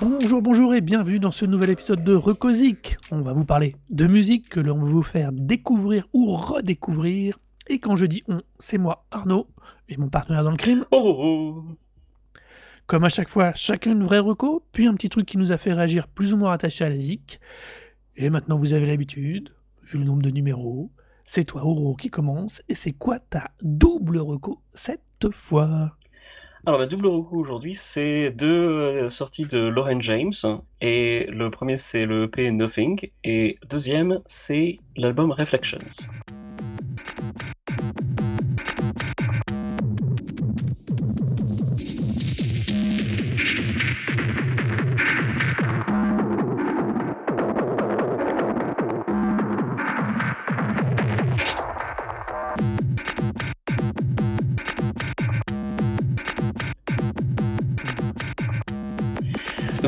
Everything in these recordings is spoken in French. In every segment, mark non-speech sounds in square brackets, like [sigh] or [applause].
Bonjour, bonjour et bienvenue dans ce nouvel épisode de Recosic. On va vous parler de musique que l'on veut vous faire découvrir ou redécouvrir. Et quand je dis on, c'est moi, Arnaud, et mon partenaire dans le crime. Oh, oh, oh. Comme à chaque fois, chacun une vraie reco, puis un petit truc qui nous a fait réagir plus ou moins attaché à la zik. Et maintenant vous avez l'habitude, vu le nombre de numéros, c'est toi, Oro, qui commence. Et c'est quoi ta double reco cette fois? Alors, ma double recours aujourd'hui, c'est deux euh, sorties de Lauren James. Et le premier, c'est le EP Nothing. Et deuxième, c'est l'album Reflections.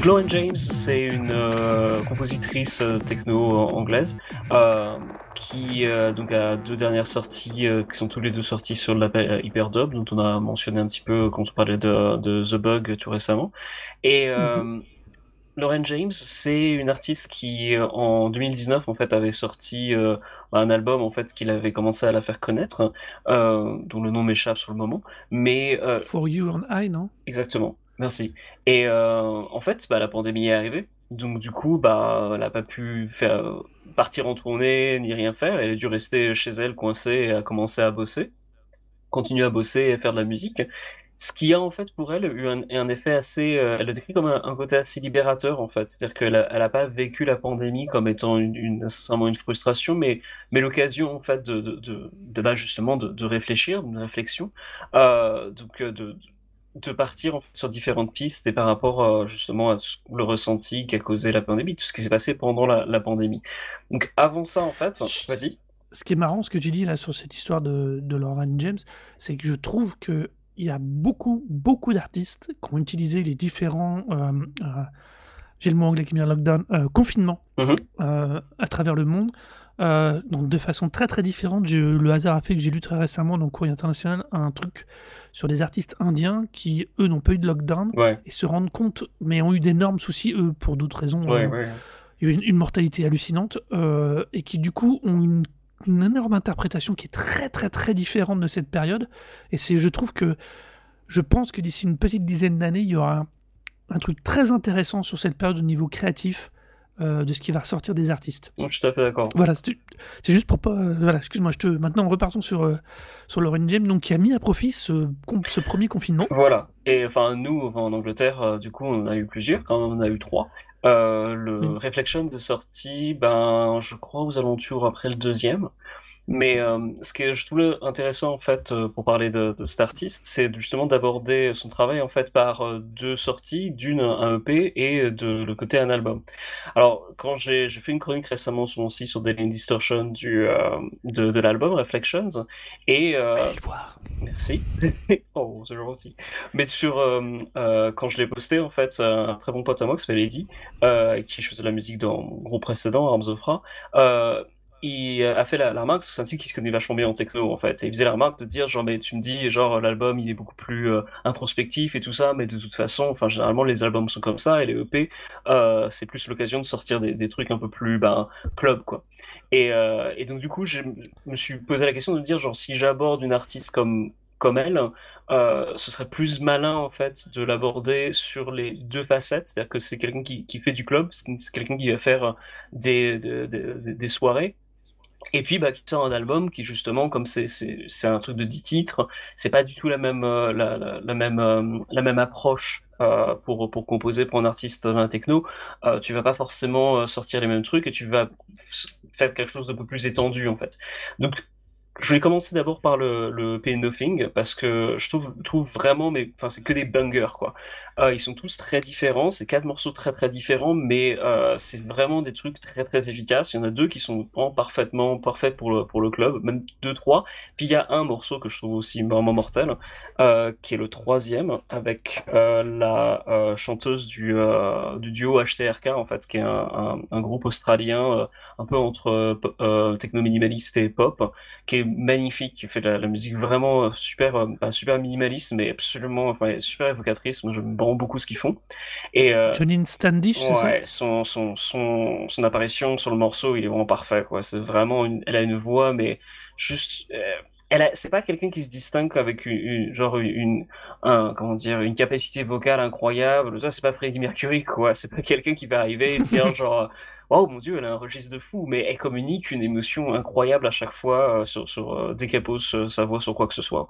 Lauren James, c'est une euh, compositrice euh, techno anglaise euh, qui euh, donc a deux dernières sorties euh, qui sont tous les deux sorties sur label Hyperdub dont on a mentionné un petit peu quand on parlait de, de The Bug tout récemment. Et euh, Lauren James, c'est une artiste qui euh, en 2019 en fait avait sorti euh, un album en fait qu'il avait commencé à la faire connaître, euh, dont le nom m'échappe sur le moment, mais euh, For You and I, non? Exactement, merci. Et euh, en fait, bah, la pandémie est arrivée, donc du coup, bah, elle n'a pas pu faire euh, partir en tournée ni rien faire. Elle a dû rester chez elle coincée et a commencé à bosser, continuer à bosser et faire de la musique. Ce qui a en fait pour elle eu un, effet assez, euh, elle le décrit comme un, côté assez libérateur en fait, c'est-à-dire qu'elle a, elle a pas vécu la pandémie comme étant une, une, une frustration, mais, mais l'occasion en fait de, de, de, de là justement de, de réfléchir, d'une réflexion, donc de, de partir en fait, sur différentes pistes et par rapport euh, justement à le ressenti qu'a causé la pandémie, tout ce qui s'est passé pendant la, la pandémie. Donc avant ça en fait, vas-y. Ce qui est marrant, ce que tu dis là sur cette histoire de, de Lauren James, c'est que je trouve que il y a beaucoup, beaucoup d'artistes qui ont utilisé les différents, euh, euh, j'ai le mot anglais qui vient, lockdown, confinement, Mhm. euh, à travers le monde, euh, donc de façon très très différente. Je- le hasard a fait que j'ai lu très récemment dans le Courrier International un truc sur des artistes indiens qui, eux, n'ont pas eu de lockdown Ouais, et se rendent compte, mais ont eu d'énormes soucis, eux, pour d'autres raisons. ouais, euh, ouais. il y a eu une, une mortalité hallucinante euh, et qui du coup ont une, une énorme interprétation qui est très très très différente de cette période et c'est je trouve que je pense que d'ici une petite dizaine d'années il y aura un, un truc très intéressant sur cette période au niveau créatif euh, de ce qui va ressortir des artistes Non, je suis tout à fait d'accord. voilà c'est juste pour pas euh, voilà excuse-moi je te maintenant repartons sur euh, sur Lauren James donc qui a mis à profit ce, ce premier confinement Voilà. Et enfin, nous, en Angleterre, du coup, on a eu plusieurs, quand même, on a eu trois. Euh, le Oui. Reflections est sorti, ben, je crois, aux alentours après le deuxième. Mais euh, ce que je trouvais intéressant, en fait, euh, pour parler de, de cet artiste, c'est justement d'aborder son travail, en fait, par euh, deux sorties, d'une, un EP, et de le côté un album. Alors, quand j'ai fait une chronique récemment sur mon site sur Daily Distortion du, euh, de, de l'album Reflections, et euh, allez le voir Merci. [laughs] Oh, c'est gentil. Mais sur, quand je l'ai posté, en fait, un très bon pote à moi qui s'appelle Eddie, qui de la musique dans mon groupe précédent, Arms of Ra, il a fait la, remarque, c'est un type qui se connaît vachement bien en techno, en fait. Il faisait la remarque de dire, genre, mais tu me dis, genre, l'album, il est beaucoup plus euh, introspectif et tout ça, mais de toute façon, enfin, généralement, les albums sont comme ça, et les EP, euh, c'est plus l'occasion de sortir des, trucs un peu plus, ben, club, quoi. Et, euh, donc, du coup, je me suis posé la question de me dire, genre, si j'aborde une artiste comme, comme elle, euh, ce serait plus malin en fait de l'aborder sur les deux facettes, c'est-à-dire que c'est quelqu'un qui, qui fait du club, c'est quelqu'un qui va faire des, des, des soirées, et puis bah, qui sort un album qui justement, comme c'est un truc de 10 titres, c'est pas du tout la même euh, la, la, même euh, la même approche euh, pour pour composer pour un artiste la techno. Tu vas pas forcément sortir les mêmes trucs et tu vas faire quelque chose de peu plus étendu en fait. Donc je vais commencer d'abord par le, le Pay Nothing parce que je trouve, trouve vraiment, mais enfin c'est que des bangers quoi. Euh, ils sont tous très différents, c'est quatre morceaux très très différents, mais euh, c'est vraiment des trucs très très efficaces. Il y en a deux qui sont parfaitement parfaits pour le pour le club, même deux trois. Puis il y a un morceau que je trouve aussi vraiment mortel, euh, qui est le troisième avec la chanteuse du du duo HTRK en fait, qui est un, groupe australien un peu entre techno minimaliste et pop, qui est magnifique, qui fait la, la musique vraiment super, euh, super minimaliste, mais absolument super évocatrice. Vraiment beaucoup ce qu'ils font. Et euh, Johnny Standish, c'est ouais, ça son, son, son, son apparition sur le morceau, il est vraiment parfait. Quoi. C'est vraiment une, elle a une voix, mais juste. Euh, elle c'est pas quelqu'un qui se distingue avec une, une genre une un, comment dire une capacité vocale incroyable ça c'est pas Freddie Mercury quoi c'est pas quelqu'un qui va arriver et dire [laughs] genre oh mon dieu, elle a un registre de fou, mais elle communique une émotion incroyable à chaque fois euh, sur, sur euh, dès qu'elle pose euh, sa voix sur quoi que ce soit.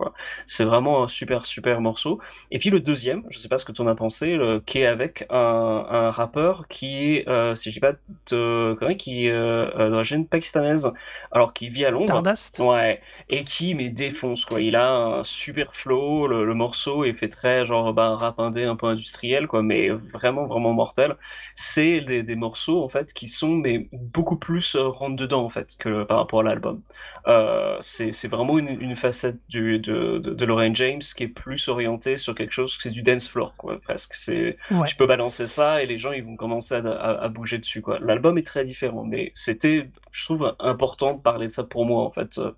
C'est vraiment un super super morceau. Et puis le deuxième, je sais pas ce que tu en as pensé, le, qui est avec un, un rappeur qui est, euh, si je dis pas de qui est euh, d'origine pakistanaise, alors qui vit à Londres. Stardust. Ouais, et qui mais défonce quoi. Il a un super flow, le, le morceau est fait très genre bah, un rap indé un peu industriel quoi, mais vraiment vraiment mortel. C'est des, des morceaux en fait qui sont mais beaucoup plus euh, rentre dedans en fait que par rapport à l'album. Euh, c'est vraiment une, une facette du, de, de, de Lorraine James qui est plus orientée sur quelque chose c'est du dance floor quoi presque. C'est Ouais. tu peux balancer ça et les gens ils vont commencer à, à, à bouger dessus quoi. L'album est très différent mais c'était je trouve important de parler de ça pour moi en fait euh,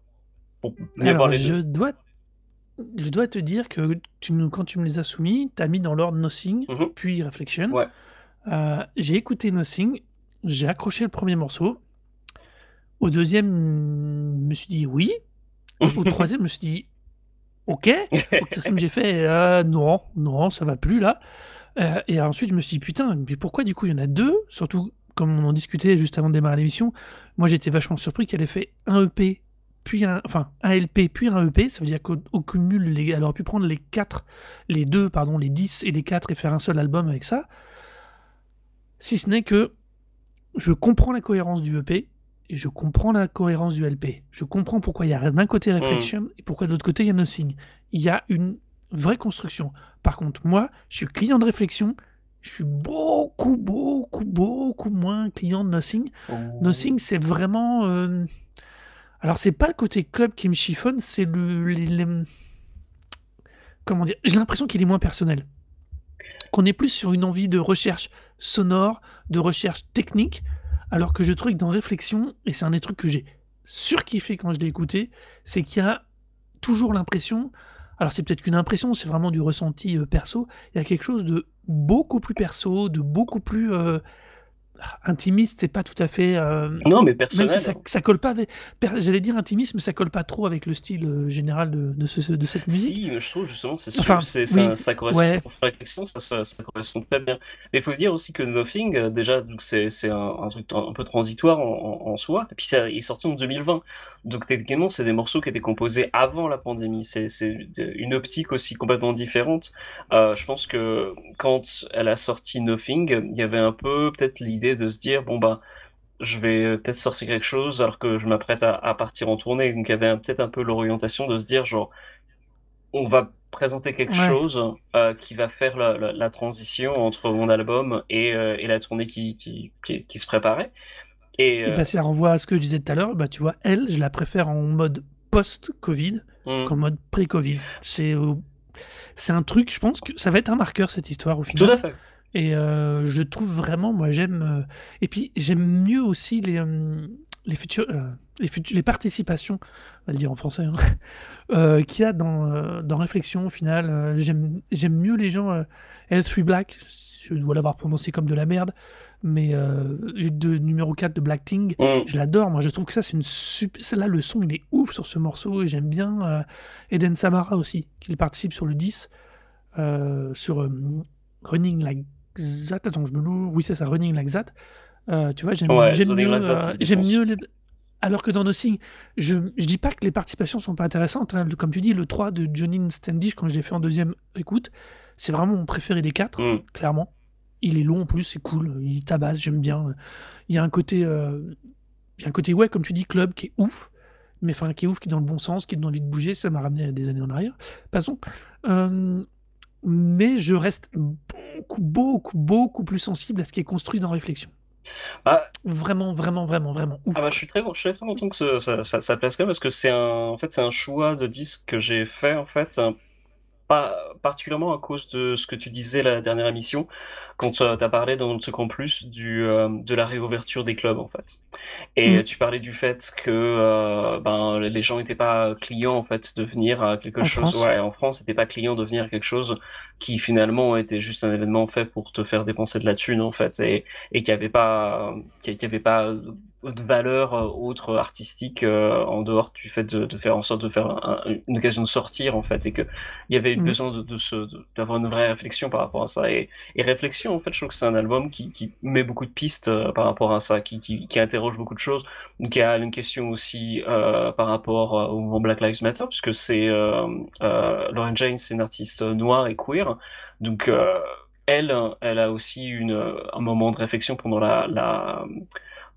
pour bien Alors, je dois, je dois te dire que tu nous, quand tu me les as soumis, tu as mis dans l'ordre Nothing, Mhm. puis Reflection. Ouais. Euh, j'ai écouté Nothing, j'ai accroché le premier morceau. Au deuxième, je me suis dit oui. Au [laughs] troisième, je me suis dit ok. Au [laughs] quatrième, j'ai fait euh, non, non, ça va plus là. Euh, et ensuite, je me suis dit putain, mais pourquoi du coup il y en a deux? Surtout, comme on en discutait juste avant de démarrer l'émission, moi j'étais vachement surpris qu'elle ait fait un EP, puis un, enfin un LP, puis un EP. Ça veut dire qu'au au cumul, les- elle aurait pu prendre les quatre, les deux, pardon, les 10 et les 4 et faire un seul album avec ça. Si ce n'est que je comprends la cohérence du EP et je comprends la cohérence du LP. Je comprends pourquoi il y a d'un côté Reflection et pourquoi de l'autre côté il y a Nothing. Il y a une vraie construction. Par contre, moi, je suis client de Réflexion. Je suis beaucoup, beaucoup, beaucoup moins client de Nothing. Nothing, c'est vraiment. euh, Alors, c'est pas le côté club qui me chiffonne, c'est le. les- les- Comment dire J'ai l'impression qu'il est moins personnel. Qu'on est plus sur une envie de recherche sonore, de recherche technique, alors que je trouve que dans Réflexion, et c'est un des trucs que j'ai surkiffé quand je l'ai écouté, c'est qu'il y a toujours l'impression. Alors, c'est peut-être qu'une impression, c'est vraiment du ressenti euh, perso. Il y a quelque chose de beaucoup plus perso, de beaucoup plus. euh, intimiste, c'est pas tout à fait. euh, Non mais même personnel. si ça, ça colle pas avec. J'allais dire intimiste, mais ça colle pas trop avec le style euh, général de, de, ce- de cette musique. Si, mais je trouve justement, c'est Enfin, oui, ça, ça correspond ouais. pour faire ça, ça, ça correspond très bien. Mais il faut dire aussi que Nothing, euh, déjà, c'est, un, un truc un peu transitoire en, en, en soi, et puis ça, il est sorti en 2020. Donc techniquement, c'est des morceaux qui étaient composés avant la pandémie. C'est, une optique aussi complètement différente. Euh, je pense que quand elle a sorti Nothing, il y avait un peu peut-être l'idée de se dire, bon bah, je vais euh, peut-être sortir quelque chose alors que je m'apprête à, à partir en tournée. Donc il y avait peut-être un peu l'orientation de se dire, genre, on va présenter quelque Ouais. chose euh, qui va faire la, la, la transition entre mon album et, euh, et la tournée qui, qui, qui, qui se préparait. Et, Et euh, bah, ça renvoie à ce que je disais tout à l'heure. Bah, tu vois, elle, je la préfère en mode post-Covid hmm, qu'en mode pré-Covid. C'est c'est un truc, je pense que ça va être un marqueur cette histoire au tout final. à fait. Et euh, je trouve vraiment, moi j'aime. euh, et puis j'aime mieux aussi les, euh, les, futurs, les, futu- les participations, on va le dire en français, hein, [laughs] qu'il y a dans, dans Réflexion au final. J'aime mieux les gens. Euh, L3 Black, je dois l'avoir prononcé comme de la merde, mais euh, de numéro 4 de Black Thing, Hmm. je l'adore. Moi je trouve que ça c'est une super. Là le son il est ouf sur ce morceau et j'aime bien. euh, Eden Samara aussi, qui participe sur le 10, euh, sur Running Like That. Attends, je me loue. Oui, c'est ça, Running Like That. Euh, tu vois, j'aime Ouais, mieux. Euh, j'aime mieux les- Alors que dans Nothing, je, je dis pas que les participations sont pas intéressantes. hein. Comme tu dis, le 3 de Johnny Standish, quand je l'ai fait en deuxième écoute, c'est vraiment mon préféré des quatre, Hmm. clairement. Il est long en plus, c'est cool. Il tabasse, j'aime bien. Il y a un côté, euh, il y a un côté, ouais, comme tu dis, club qui est ouf. mais enfin qui est ouf, qui est dans le bon sens, qui donne envie de bouger. Ça m'a ramené à des années en arrière. Passons. Euh, mais je reste beaucoup, beaucoup, beaucoup plus sensible à ce qui est construit dans Réflexion. Bah, Vraiment, vraiment, vraiment, vraiment ouf. ah bah, je suis très, je suis très content que ce- ça, ça, ça plaise quand même parce que c'est un, en fait, c'est un choix de disque que j'ai fait en fait, pas particulièrement à cause de ce que tu disais la dernière émission quand tu as parlé dans en plus du, euh, de la réouverture des clubs en fait. Et Mm. tu parlais du fait que euh, ben, les gens n'étaient pas clients en fait de venir à quelque En chose. France. Ouais, en France, n'étaient pas clients de venir à quelque chose qui finalement était juste un événement fait pour te faire dépenser de la thune en fait et, et qui avait pas qui, qui avait pas de valeur euh, autre artistique euh, en dehors du fait de, de faire en sorte de faire un- un- une occasion de sortir en fait et que il y avait eu Mm. besoin de, d'avoir une vraie réflexion par rapport à ça et, et réflexion en fait je trouve que c'est un album qui, qui met beaucoup de pistes euh, par rapport à ça qui, qui, qui interroge beaucoup de choses donc il y a une question aussi euh, par rapport au mouvement Black Lives Matter puisque c'est Lauren Jane c'est une artiste noire et queer donc elle elle a aussi une un moment de réflexion pendant la, la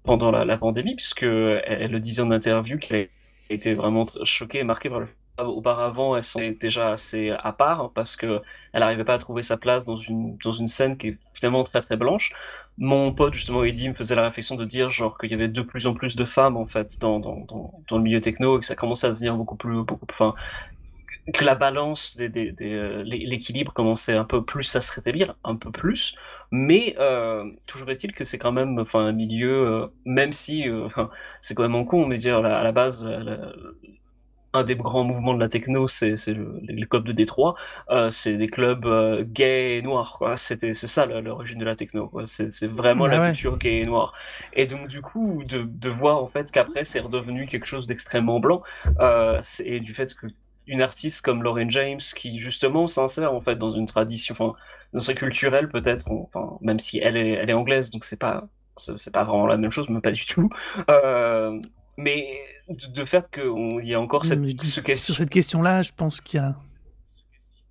pendant la, pandémie, puisque elle, le disait en interview qu'elle été vraiment choquée et marquée par le Auparavant, elle sont déjà assez à part hein, parce que elle n'arrivait pas à trouver sa place dans une dans une scène qui est finalement très très blanche. Mon pote justement Eddie me faisait la réflexion de dire genre qu'il y avait de plus en plus de femmes en fait dans dans dans, dans le milieu techno et que ça commençait à devenir beaucoup plus beaucoup enfin que la balance des, des, des, euh, l'é- l'équilibre commençait un peu plus à se rétablir, un peu plus, mais euh, toujours est-il que c'est quand même enfin un milieu, euh, même si euh, c'est quand même en con, mais dire à la base la- la- un des grands mouvements de la techno, c'est c'est le, les clubs de Détroit, c'est des clubs gays et noirs, c'est ça l'origine de la techno. C'est vraiment Bah la ouais. culture gay et noire. Et donc du coup de, de voir en fait qu'après c'est redevenu quelque chose d'extrêmement blanc, et du fait que une artiste comme Lauren James qui justement s'insère en fait dans une tradition, enfin dans ce culturel peut-être, enfin même si elle est elle est anglaise, donc c'est pas c'est pas vraiment la même chose, mais pas du tout. Euh, mais de, de fait qu'il y a encore cette, dis- ce Sur question, cette question-là, je pense qu'il y a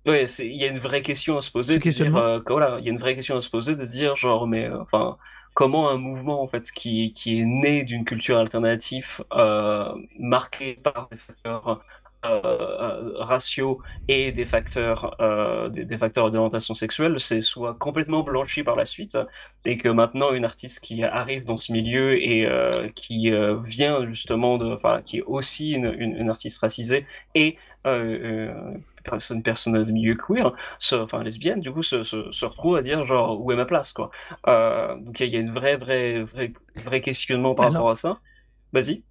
ouais, il y a une vraie question à se poser, de dire, euh, que voilà, il y a une vraie question à se poser de dire genre, mais euh, enfin, comment un mouvement en fait qui, qui est né d'une culture alternative euh, marquée par des facteurs raciaux et des facteurs euh, des, des facteurs d'orientation sexuelle, c'est soit complètement blanchi par la suite et que maintenant une artiste qui arrive dans ce milieu et euh, qui euh, vient justement de, enfin, qui est aussi une, une, une artiste racisée et euh, euh, personne, personne de milieu queer, se, enfin lesbienne, du coup, se, se, se retrouve à dire genre où est ma place, quoi. Euh, donc il y, a une vraie, vraie, vraie, vrai questionnement par Alors, rapport à ça. Vas-y.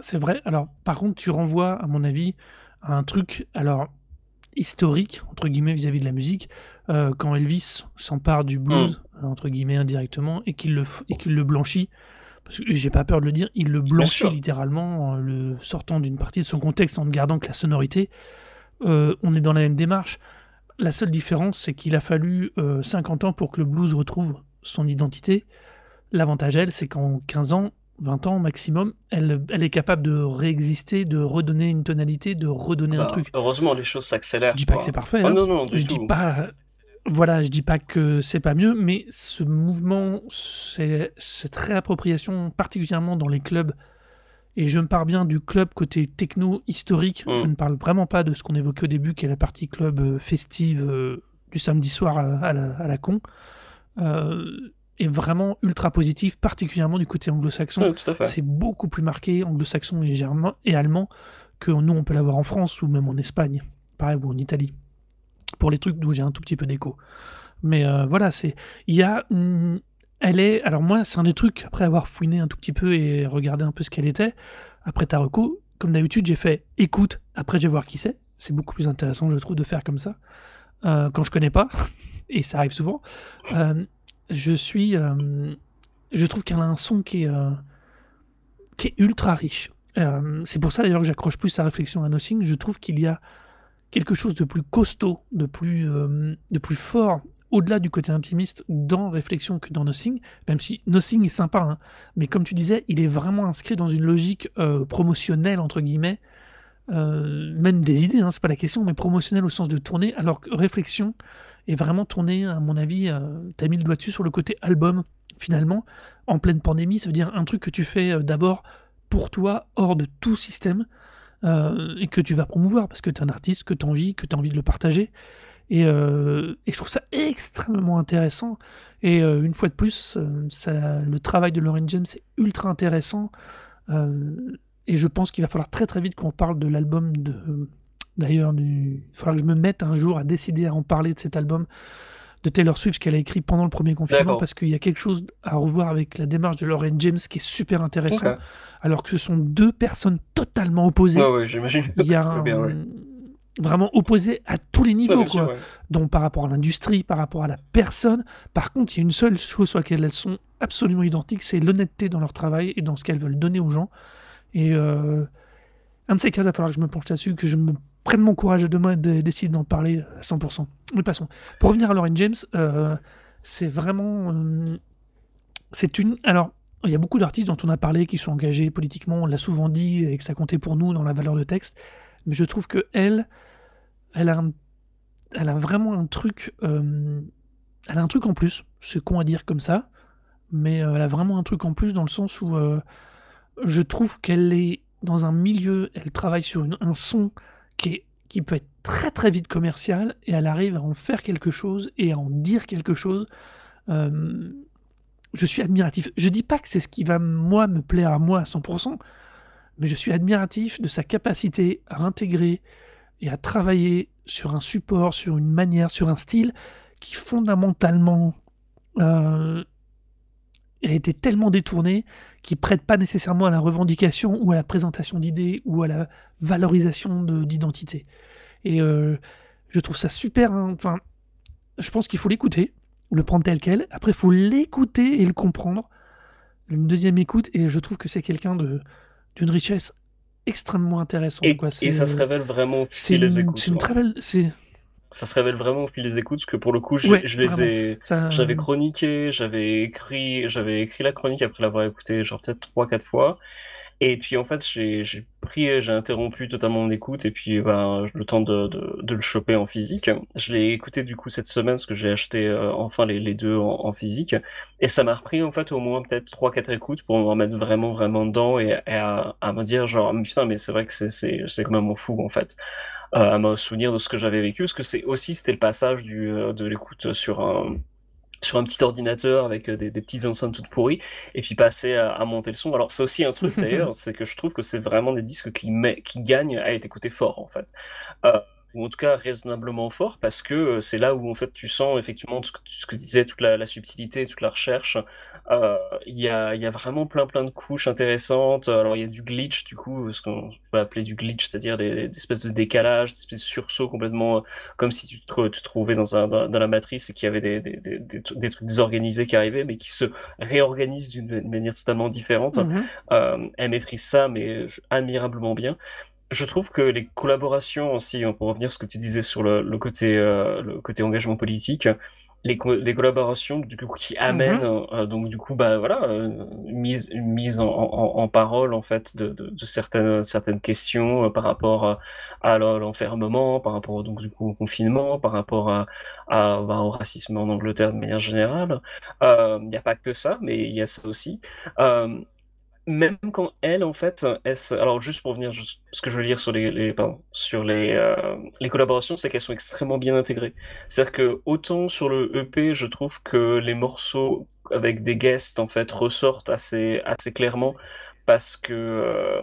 C'est vrai. Alors, par contre, tu renvoies, à mon avis, à un truc, alors, historique, entre guillemets, vis-à-vis de la musique, euh, quand Elvis s'empare du Hmm. blues, euh, entre guillemets, indirectement, et qu'il le, et qu'il le blanchit, parce que j'ai pas peur de le dire, il le blanchit littéralement, en le sortant d'une partie de son contexte, en ne gardant que la sonorité. Euh, on est dans la même démarche. La seule différence, c'est qu'il a fallu euh, 50 ans pour que le blues retrouve son identité. L'avantage, elle, c'est qu'en 15 ans, 20 ans maximum, elle, elle est capable de réexister, de redonner une tonalité, de redonner un Bah, truc. heureusement, les choses Je s'accélèrent, dis pas que c'est parfait, Oh hein. non, non, du Je dis tout. pas, voilà, je dis pas que c'est pas mieux, mais ce mouvement, cette réappropriation, particulièrement dans les clubs, et je me parle bien du club côté techno historique, je Mm. ne parle vraiment pas de ce qu'on évoquait au début, qui est la partie club euh, festive euh, du samedi soir à, à la, à la con, euh, est vraiment ultra positif, particulièrement du côté anglo-saxon. C'est beaucoup plus marqué anglo-saxon et, germain, et allemand que nous on peut l'avoir en France ou même en Espagne, pareil, ou en Italie, pour les trucs d'où j'ai un tout petit peu d'écho. Mais euh, voilà, c'est il y a elle est alors moi c'est un des trucs après avoir fouiné un tout petit peu et regardé un peu ce qu'elle était après Taroko, comme d'habitude j'ai fait écoute, après je vais voir qui c'est. C'est beaucoup plus intéressant je trouve de faire comme ça euh, quand je connais pas [laughs] et ça arrive souvent. Euh, je suis euh, je trouve qu'elle a un son qui est euh, qui est ultra riche. Euh, c'est pour ça d'ailleurs que j'accroche plus sa réflexion à Nothing. Je trouve qu'il y a quelque chose de plus costaud, de plus, de plus fort, au-delà du côté intimiste dans Réflexion que dans Nothing, même si Nothing est sympa, hein. mais comme tu disais, il est vraiment inscrit dans une logique promotionnelle, entre guillemets, même des idées, hein, c'est pas la question, mais promotionnelle au sens de tourner, alors que Réflexion est vraiment tourné, à mon avis, euh, t'as mis le doigt dessus sur le côté album, finalement, en pleine pandémie, ça veut dire un truc que tu fais euh, d'abord pour toi, hors de tout système, euh, et que tu vas promouvoir parce que tu es un artiste, que tu as envie, que tu as envie de le partager. Et, euh, je trouve ça extrêmement intéressant. Et une fois de plus, le travail de Lauren James est ultra intéressant. et je pense qu'il va falloir très très vite qu'on parle de l'album de. D'ailleurs, il faudra que je me mette un jour à décider à en parler de cet album de Taylor Swift qu'elle a écrit pendant le premier confinement parce qu'il y a quelque chose à revoir avec la démarche de Lauren James qui est super intéressant. Alors que ce sont deux personnes totalement opposées. j'imagine. Il y a [laughs] vraiment opposé à tous les niveaux, quoi. Donc par rapport à l'industrie, par rapport à la personne. Par contre, il y a une seule chose sur laquelle elles sont absolument identiques, c'est l'honnêteté dans leur travail et dans ce qu'elles veulent donner aux gens. Et euh, un de ces cas, il va falloir que je me penche là-dessus, que je me prenne mon courage de demain et décide d'en parler à 100%. Mais passons. Pour revenir à Lauren James, euh, c'est vraiment. Euh, c'est une. Alors, il y a beaucoup d'artistes dont on a parlé qui sont engagés politiquement, on l'a souvent dit, et que ça comptait pour nous dans la valeur de texte. Mais je trouve que elle, elle a, vraiment un truc. Euh, elle a un truc en plus. C'est con à dire comme ça. Mais elle a vraiment un truc en plus dans le sens où je trouve qu'elle est dans un milieu, elle travaille sur un son qui, peut être très très vite commercial et elle arrive à en faire quelque chose et à en dire quelque chose. Euh, je suis admiratif. Je dis pas que c'est ce qui va moi me plaire à moi à 100%, mais je suis admiratif de sa capacité à intégrer et à travailler sur un support, sur une manière, sur un style qui fondamentalement euh, a été tellement détourné qui prête pas nécessairement à la revendication ou à la présentation d'idées ou à la valorisation d'identité. Et euh, je trouve ça super. Hein. Enfin, je pense qu'il faut l'écouter, le prendre tel quel. Après, il faut l'écouter et le comprendre. Une deuxième écoute, et je trouve que c'est quelqu'un d'une richesse extrêmement intéressante. Et, et ça se révèle vraiment C'est une, une très belle ça se révèle vraiment au fil des écoutes, parce que pour le coup, je, je les ai, j'avais chroniqué, j'avais écrit, j'avais écrit la chronique après l'avoir écouté genre peut-être trois, quatre fois. Et puis en fait, j'ai pris, j'ai interrompu totalement mon écoute et puis ben, le temps de, de, de, le choper en physique. Je l'ai écouté du coup cette semaine parce que j'ai acheté euh, enfin les, les deux en, physique. Et ça m'a repris en fait au moins peut-être trois, quatre écoutes pour me remettre vraiment, vraiment dedans et, à, à, me dire genre, putain, mais c'est vrai que c'est quand même fou en fait. Euh, à me souvenir de ce que j'avais vécu, parce que c'est aussi c'était le passage du, euh, de l'écoute sur un sur un petit ordinateur avec euh, des, des petites enceintes toutes pourries et puis passer à, à monter le son. Alors c'est aussi un truc [laughs] d'ailleurs, c'est que je trouve que c'est vraiment des disques qui, met, qui gagnent à être écoutés fort en fait. Euh, ou en tout cas raisonnablement fort, parce que euh, c'est là où en fait tu sens effectivement ce que, ce que disait toute la, la, subtilité, toute la recherche. Euh, il y, a, y a vraiment plein plein de couches intéressantes. Alors il y a du glitch du coup, ce qu'on peut appeler du glitch, c'est-à-dire des, des, espèces de décalage, des espèces de sursauts complètement euh, comme si tu te, tu te trouvais dans, un, dans, dans, la matrice et qu'il y avait des, des, des, des, trucs désorganisés qui arrivaient, mais qui se réorganisent d'une manière totalement différente. Euh, elle maîtrise ça, mais admirablement bien je trouve que les collaborations aussi, hein, pour revenir à ce que tu disais sur le, le côté, euh, le côté engagement politique, les, les collaborations du coup qui amènent mmh euh, donc du coup bah voilà euh, une mise une mise en, en, en, parole en fait de, de, de certaines certaines questions euh, par rapport à, l'enfermement par rapport donc du coup au confinement par rapport à, à bah, au racisme en Angleterre de manière générale. Il n'y a pas que ça mais il y a ça aussi même quand elle, en fait, alors juste pour venir, ce que je veux dire sur les, les pardon, sur les, euh, les collaborations, c'est qu'elles sont extrêmement bien intégrées. C'est-à-dire que autant sur le EP, je trouve que les morceaux avec des guests, en fait, ressortent assez, assez clairement parce que euh,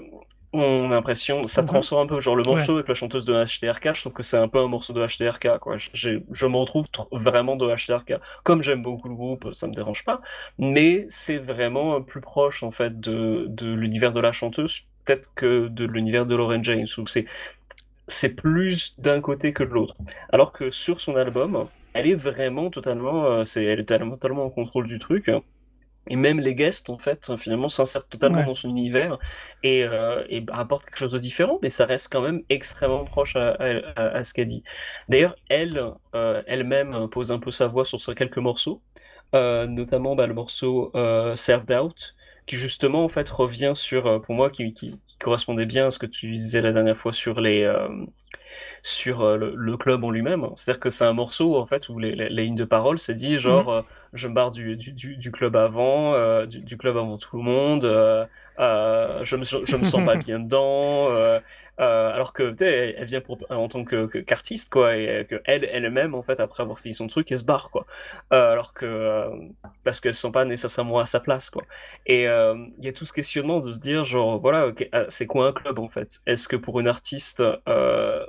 on a l'impression, ça mhm. transforme un peu, genre le morceau avec la chanteuse de HTRK, je trouve que c'est un peu un morceau de HTRK, quoi. Je, je me retrouve vraiment de HTRK. Comme j'aime beaucoup le groupe, ça me dérange pas, mais c'est vraiment plus proche, en fait, de, de l'univers de la chanteuse, peut-être que de l'univers de Lauren James, où c'est, c'est plus d'un côté que de l'autre. Alors que sur son album, elle est vraiment totalement, euh, c'est, elle est totalement, totalement en contrôle du truc. Et même les guests, en fait, finalement, s'insèrent totalement dans son univers et, euh, et apportent quelque chose de différent, mais ça reste quand même extrêmement proche à, à, à ce qu'elle dit. D'ailleurs, elle, euh, elle-même pose un peu sa voix sur quelques morceaux, euh, notamment bah, le morceau euh, Served Out, qui justement, en fait, revient sur, euh, pour moi, qui, qui, qui, correspondait bien à ce que tu disais la dernière fois sur les euh, sur euh, le, le, club en lui-même. C'est-à-dire que c'est un morceau en fait où les, les, les lignes de parole c'est dit genre mmh. euh, je me barre du, du, du, club avant, euh, du, du, club avant tout le monde, je me je me sens pas [laughs] bien dedans. Euh, alors que tu sais, elle vient en tant qu'artiste quoi et que elle elle-même en fait après avoir fini son truc elle se barre quoi. Euh, alors que euh, parce qu'elle se sent pas nécessairement à sa place quoi. Et il y a tout ce questionnement de se dire genre voilà c'est quoi un club en fait? Est-ce que pour une artiste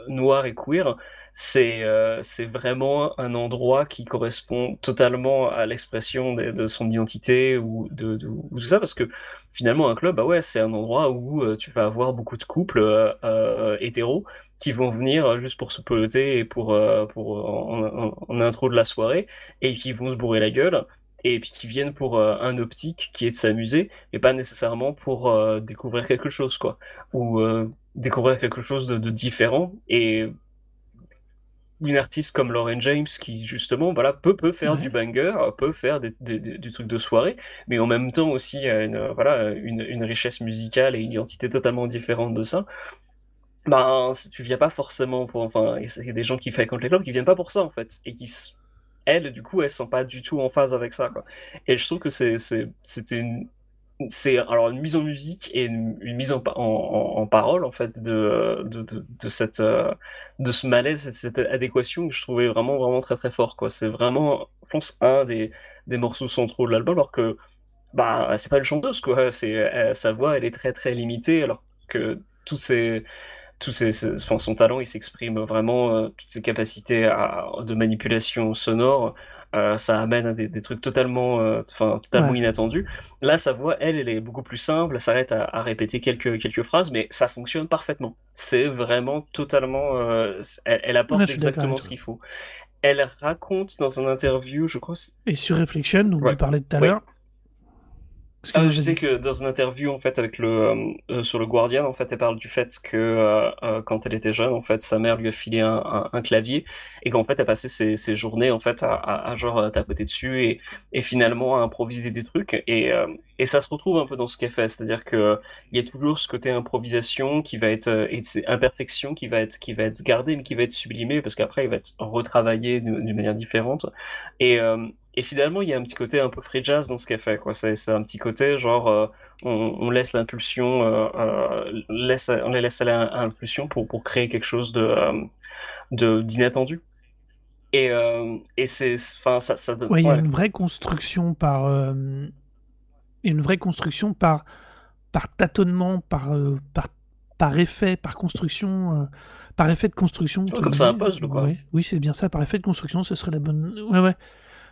noire et queer c'est euh, vraiment un endroit qui correspond totalement à l'expression de, son identité ou de, de ou tout ça parce que finalement un club bah ouais c'est un endroit où euh, tu vas avoir beaucoup de couples euh, euh, hétéros qui vont venir juste pour se peloter et pour pour en, en, intro de la soirée et qui vont se bourrer la gueule et puis qui viennent pour un optique qui est de s'amuser mais pas nécessairement pour découvrir quelque chose quoi. Ou découvrir quelque chose de, de différent et une artiste comme Lauren James qui justement voilà peut peut faire du banger peut faire des, des, du truc de soirée mais en même temps aussi une voilà une, une, richesse musicale et une identité totalement différente de ça. Ben tu viens pas forcément pour enfin il y a des gens qui fréquentent les clubs qui viennent pas pour ça en fait et qui elles du coup elles sont pas du tout en phase avec ça quoi. Et je trouve que c'est c'était une c'est alors une mise en musique et une, mise en, en, parole en fait de, de, de, cette euh, de ce malaise cette adéquation que je trouvais vraiment vraiment très très fort quoi. C'est vraiment je pense un des, des morceaux centraux de l'album alors que bah c'est pas une chanteuse quoi. C'est sa voix elle est très très limitée alors que tous ces tous son talent il s'exprime vraiment euh, toutes ses capacités à, de manipulation sonore euh, ça amène à des, des trucs totalement, euh, totalement inattendus. Là, sa voix, elle, elle est beaucoup plus simple. Elle s'arrête à, à, répéter quelques quelques phrases, mais ça fonctionne parfaitement. C'est vraiment totalement, euh, elle, elle, apporte exactement ce qu'il faut. Elle raconte dans un interview, je crois. Et sur Reflection, dont tu parlais tout à l'heure, ah, je sais que dans une interview en fait avec le euh, euh, sur le Guardian en fait elle parle du fait que euh, quand elle était jeune en fait sa mère lui a filé un, un, clavier et qu'en fait elle passait ses, ses, journées en fait à, à, à, genre tapoter dessus et, et finalement à improviser des trucs. Et, et ça se retrouve un peu dans ce qu'elle fait. C'est-à-dire que il y a toujours ce côté improvisation qui va être et imperfection qui va être qui va être gardé mais qui va être sublimé parce qu'après il va être retravaillé d'une manière différente. Et et finalement, il y a un petit côté un peu free jazz dans ce qu'elle fait. Quoi. C'est, c'est un petit côté genre, euh, on, on, laisse l'impulsion, euh, euh, laisse, on les laisse aller à, l'impulsion pour, pour créer quelque chose de, de d'inattendu. Et, et c'est, enfin, ça, ça. Ouais, il y a une vraie construction par, une vraie construction par, par tâtonnement, par, par, par effet, par construction par effet de construction. comme ça un puzzle, quoi. Ouais, oui, c'est bien ça, par effet de construction, ce serait la bonne. Ouais, ouais.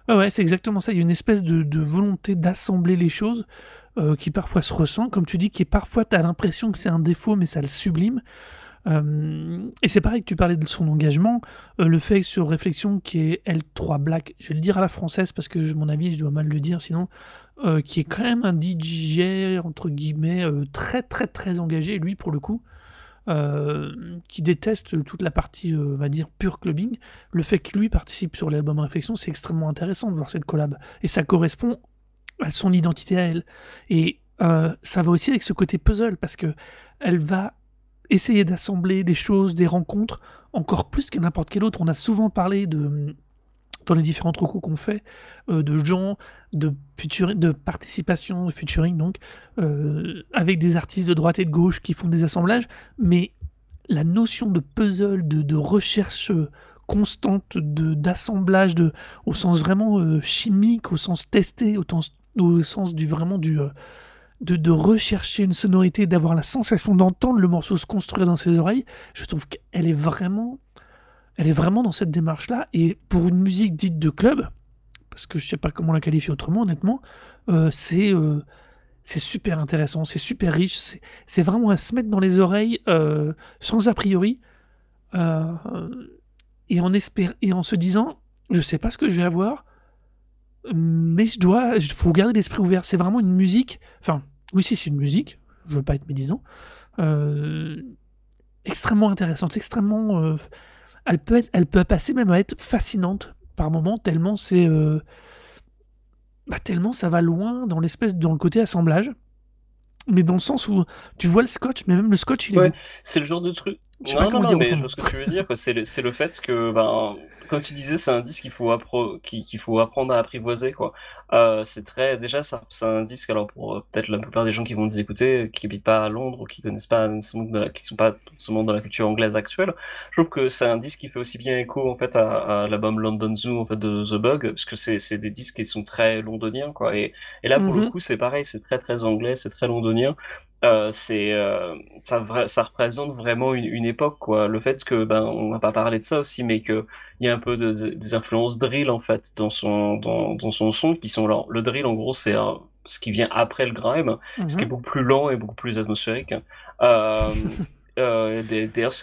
Ouais, c'est exactement ça. Il y a une espèce de, volonté d'assembler les choses euh, qui parfois se ressent, comme tu dis, qui parfois, tu as l'impression que c'est un défaut, mais ça le sublime. Euh, et c'est pareil que tu parlais de son engagement, euh, le fait sur réflexion qui est L3 Black, je vais le dire à la française parce que mon avis je dois mal le dire sinon, qui est quand même un DJ entre guillemets très très très engagé lui pour le coup, euh, qui déteste toute la partie, euh, on va dire, pure clubbing, le fait que lui participe sur l'album Réflexion, c'est extrêmement intéressant de voir cette collab. Et ça correspond à son identité à elle. Et euh, ça va aussi avec ce côté puzzle, parce que elle va essayer d'assembler des choses, des rencontres, encore plus que n'importe quel autre. On a souvent parlé de dans les différents recos qu'on fait, euh, de gens, de, de participation, de featuring, donc, euh, avec des artistes de droite et de gauche qui font des assemblages, mais la notion de puzzle, de, recherche constante, d'assemblage, de, au sens vraiment euh, chimique, au sens testé, au, sens du vraiment du... De, de, rechercher une sonorité, d'avoir la sensation d'entendre le morceau se construire dans ses oreilles, je trouve qu'elle est vraiment elle est vraiment dans cette démarche-là. Et pour une musique dite de club, parce que je sais pas comment la qualifier autrement, honnêtement, euh, c'est euh, c'est super intéressant, c'est super riche, c'est vraiment à se mettre dans les oreilles euh, sans a priori et en et en se disant, je sais pas ce que je vais avoir, mais je dois, il faut garder l'esprit ouvert. C'est vraiment une musique, enfin, oui, si c'est une musique, je veux pas être médisant, extrêmement intéressante, extrêmement elle peut, être, elle peut passer même à être fascinante par moments, tellement c'est. Euh, bah, tellement ça va loin dans l'espèce dans le côté assemblage. Mais dans le sens où tu vois le scotch, mais même le scotch, il est. Ouais, c'est le genre de truc. non, non, non, mais je vois ce que tu veux dire. C'est le, le, fait que ben, quand tu disais c'est un disque qu'il faut, qu'il faut apprendre à apprivoiser, quoi. Euh, c'est très, déjà, c'est un disque, alors pour euh, peut-être la plupart des gens qui vont nous écouter, qui habitent pas à Londres ou qui connaissent pas, qui sont pas forcément dans la culture anglaise actuelle, je trouve que c'est un disque qui fait aussi bien écho, en fait, à, l'album London Zoo, en fait, de The Bug, parce que c'est des disques qui sont très londoniens, quoi. Et, et là, pour le mm-hmm. coup, c'est pareil, c'est très, très anglais, c'est très londonien. Euh, c'est euh, ça, ça représente vraiment une, une, époque quoi le fait que ben on n'a pas parlé de ça aussi mais que il y a un peu de, des influences drill en fait dans son dans, dans son son qui sont là le drill en gros c'est ce qui vient après le grime ce qui est mhm. beaucoup plus lent et beaucoup plus atmosphérique euh, euh d'ailleurs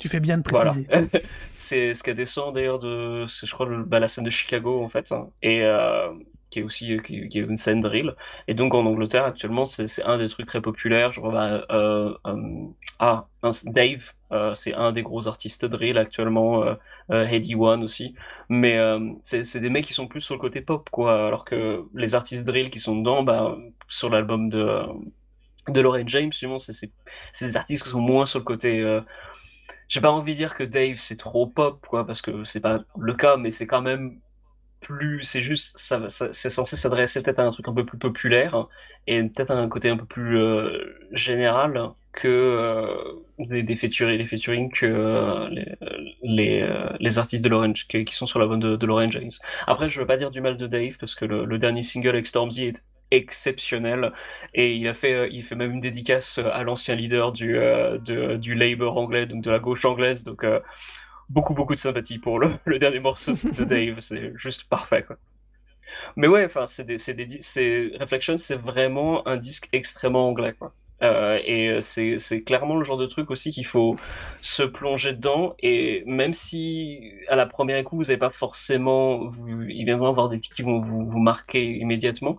tu fais bien de préciser. Voilà. [laughs] c'est ce qui descend d'ailleurs de, je crois, le, bah, la scène de Chicago en fait. Hein. Et euh, qui est aussi euh, qui, est une scène drill. Et donc en Angleterre actuellement, c'est un des trucs très populaires. Je bah, euh, euh, ah, Dave, c'est un des gros artistes drill actuellement. Heady One aussi. Mais c'est des mecs qui sont plus sur le côté pop, quoi. Alors que les artistes drill qui sont dedans, bah, sur l'album de de Lauren James, c'est des artistes qui sont moins sur le côté j'ai pas envie de dire que Dave c'est trop pop quoi parce que c'est pas le cas mais c'est quand même plus, c'est juste, ça, c'est censé s'adresser peut-être à un truc un peu plus populaire et peut-être à un côté un peu plus euh, général que euh, des, featuring, les featuring que euh, les, les, artistes de l'Orange qui, sont sur la bande de, de Lauren James. Après, je veux pas dire du mal de Dave parce que le, dernier single avec Stormzy est exceptionnel et il a fait il fait même une dédicace à l'ancien leader du du Labour anglais donc de la gauche anglaise donc beaucoup, beaucoup de sympathie pour le, [laughs] le dernier morceau de [laughs] Dave. C'est juste parfait, quoi. Mais ouais, enfin, c'est des, c'est des, c'est Reflection, c'est vraiment un disque extrêmement anglais, quoi. Euh, et c'est, c'est clairement le genre de truc aussi qu'il faut se plonger dedans. Et même si à la première coup vous n'avez pas forcément, vous, il viendra avoir des titres qui vont vous, vous marquer immédiatement.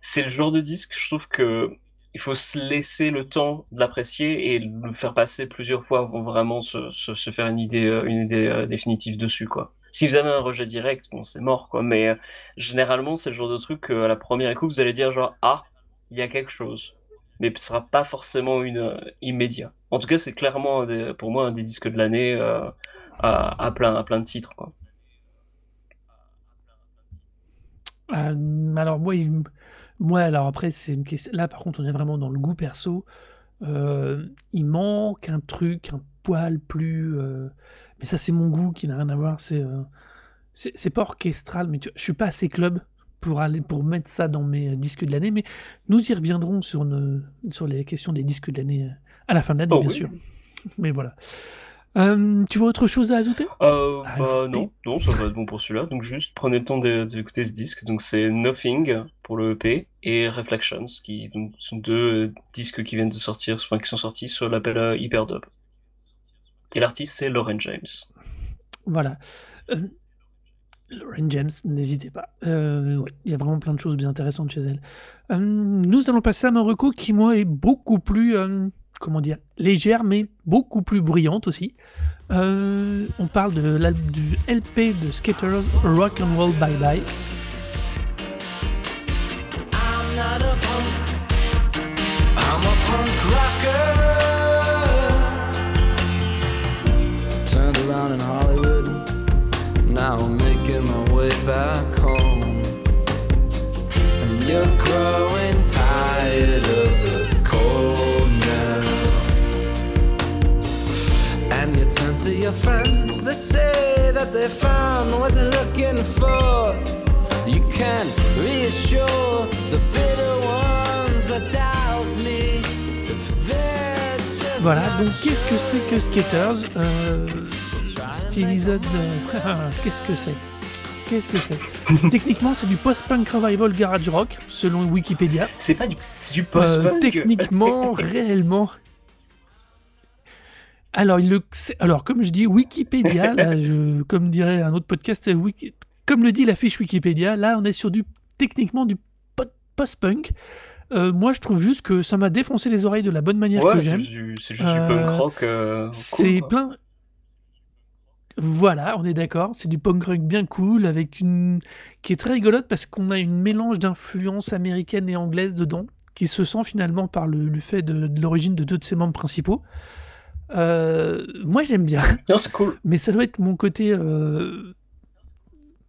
C'est le genre de disque, je trouve que il faut se laisser le temps de l'apprécier et le faire passer plusieurs fois avant vraiment se, faire une idée, euh, euh, définitive dessus, quoi. Si vous avez un rejet direct, bon, c'est mort, quoi. Mais euh, généralement, c'est le genre de truc qu'à la première écoute, vous allez dire genre, ah, il y a quelque chose. Mais ce sera pas forcément une immédiat. En tout cas, c'est clairement, pour moi, un des disques de l'année à, à, plein, à plein de titres, quoi. alors, moi, il moi, alors après, c'est une question. Là, par contre, on est vraiment dans le goût perso. Euh, il manque un truc, un poil plus. Euh, mais ça, c'est mon goût qui n'a rien à voir. C'est euh, c'est pas orchestral, mais tu... je suis pas assez club pour aller pour mettre ça dans mes disques de l'année. Mais nous y reviendrons sur, sur les questions des disques de l'année à la fin de l'année, oh bien sûr. Mais voilà. Euh, tu vois autre chose à ajouter? Euh, Bah non, non, ça va être bon pour celui-là. Donc juste prenez le temps d'écouter ce disque. Donc c'est Nothing pour le EP et Reflections, qui donc, sont deux disques qui viennent de sortir, enfin qui sont sortis sur l'appel euh, Hyperdub. Et l'artiste c'est Lauren James. Voilà. Euh, Lauren James, n'hésitez pas. Euh, il y a vraiment plein de choses bien intéressantes chez elle. Euh, nous allons passer à Marocco qui moi est beaucoup plus comment dire, légère, mais beaucoup plus bruyante aussi. Euh, on parle de du LP de Skaters Rock and Roll Bye Bye. They found what they're looking for. You can reassure the bitter ones that doubt me. Voilà, donc qu'est-ce que c'est que Skaters euh, Stylisode. [laughs] qu'est-ce que c'est Qu'est-ce que c'est [laughs] Techniquement, c'est du post-punk revival garage rock, selon Wikipédia. C'est pas du, c'est du post-punk. Euh, techniquement, réellement, alors, il le, alors, comme je dis, Wikipédia, là, [laughs] je, comme dirait un autre podcast, Wiki, comme le dit la fiche Wikipédia, là, on est sur du techniquement du post-punk. Euh, moi, je trouve juste que ça m'a défoncé les oreilles de la bonne manière que j'aime. C'est juste du punk euh, rock. Euh, c'est plein. Voilà, on est d'accord. C'est du punk rock bien cool, avec une qui est très rigolote parce qu'on a une mélange d'influences américaines et anglaises dedans, qui se sent finalement par le, fait de l'origine de deux de ses membres principaux. Euh, moi, j'aime bien. c'est cool. Mais ça doit être mon côté euh,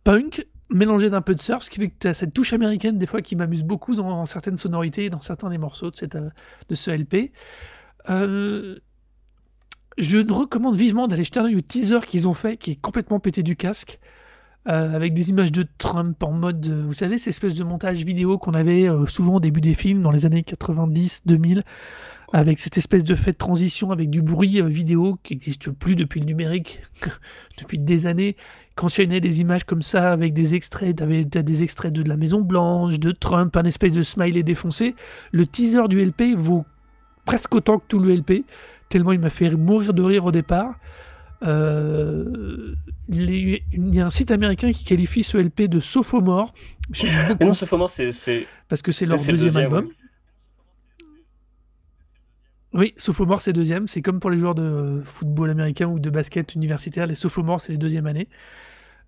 punk mélangé d'un peu de surf, ce qui fait que tu as cette touche américaine des fois qui m'amuse beaucoup dans certaines sonorités, dans certains des morceaux de, cette, de ce LP. Euh, je recommande vivement d'aller jeter un œil au teaser qu'ils ont fait, qui est complètement pété du casque. Euh, avec des images de Trump en mode, euh, vous savez, cette espèce de montage vidéo qu'on avait euh, souvent au début des films dans les années 90-2000, avec cette espèce de fait de transition avec du bruit vidéo qui n'existe plus depuis le numérique, [laughs] depuis des années. Quand tu des images comme ça avec des extraits, tu des extraits de, de la Maison Blanche, de Trump, un espèce de smiley défoncé. Le teaser du LP vaut presque autant que tout le LP, tellement il m'a fait mourir de rire au départ. Euh, il y a un site américain qui qualifie ce LP de sophomore. Mais non, sophomore, c'est. Parce que c'est leur deuxième, album. Oui, sophomore, c'est deuxième. C'est comme pour les joueurs de football américain ou de basket universitaire. Les sophomores, c'est les deuxième année.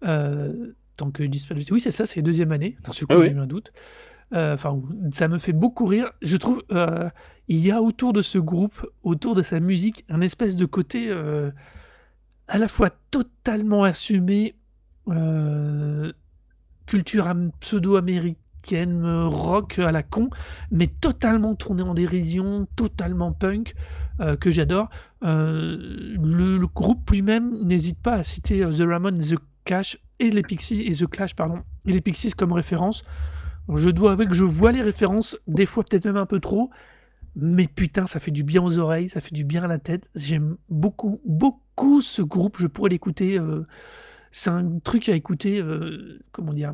Euh, tant que je dis pas Oui, c'est ça, c'est les deuxième année. Dans ce coup, j'ai eu un doute. Euh, enfin, ça me fait beaucoup rire. Je trouve, il y a autour de ce groupe, autour de sa musique, un espèce de côté à la fois totalement assumé, euh, culture pseudo-américaine, rock à la con, mais totalement tourné en dérision, totalement punk, euh, que j'adore. Euh, le, groupe lui-même n'hésite pas à citer The Ramones, The Clash et les Pixies et The Clash pardon et les Pixies comme référence. Je dois avouer que je vois les références, des fois peut-être même un peu trop, mais putain, ça fait du bien aux oreilles, ça fait du bien à la tête. J'aime beaucoup, beaucoup ce groupe. Je pourrais l'écouter. Euh, c'est un truc à écouter, euh, comment dire,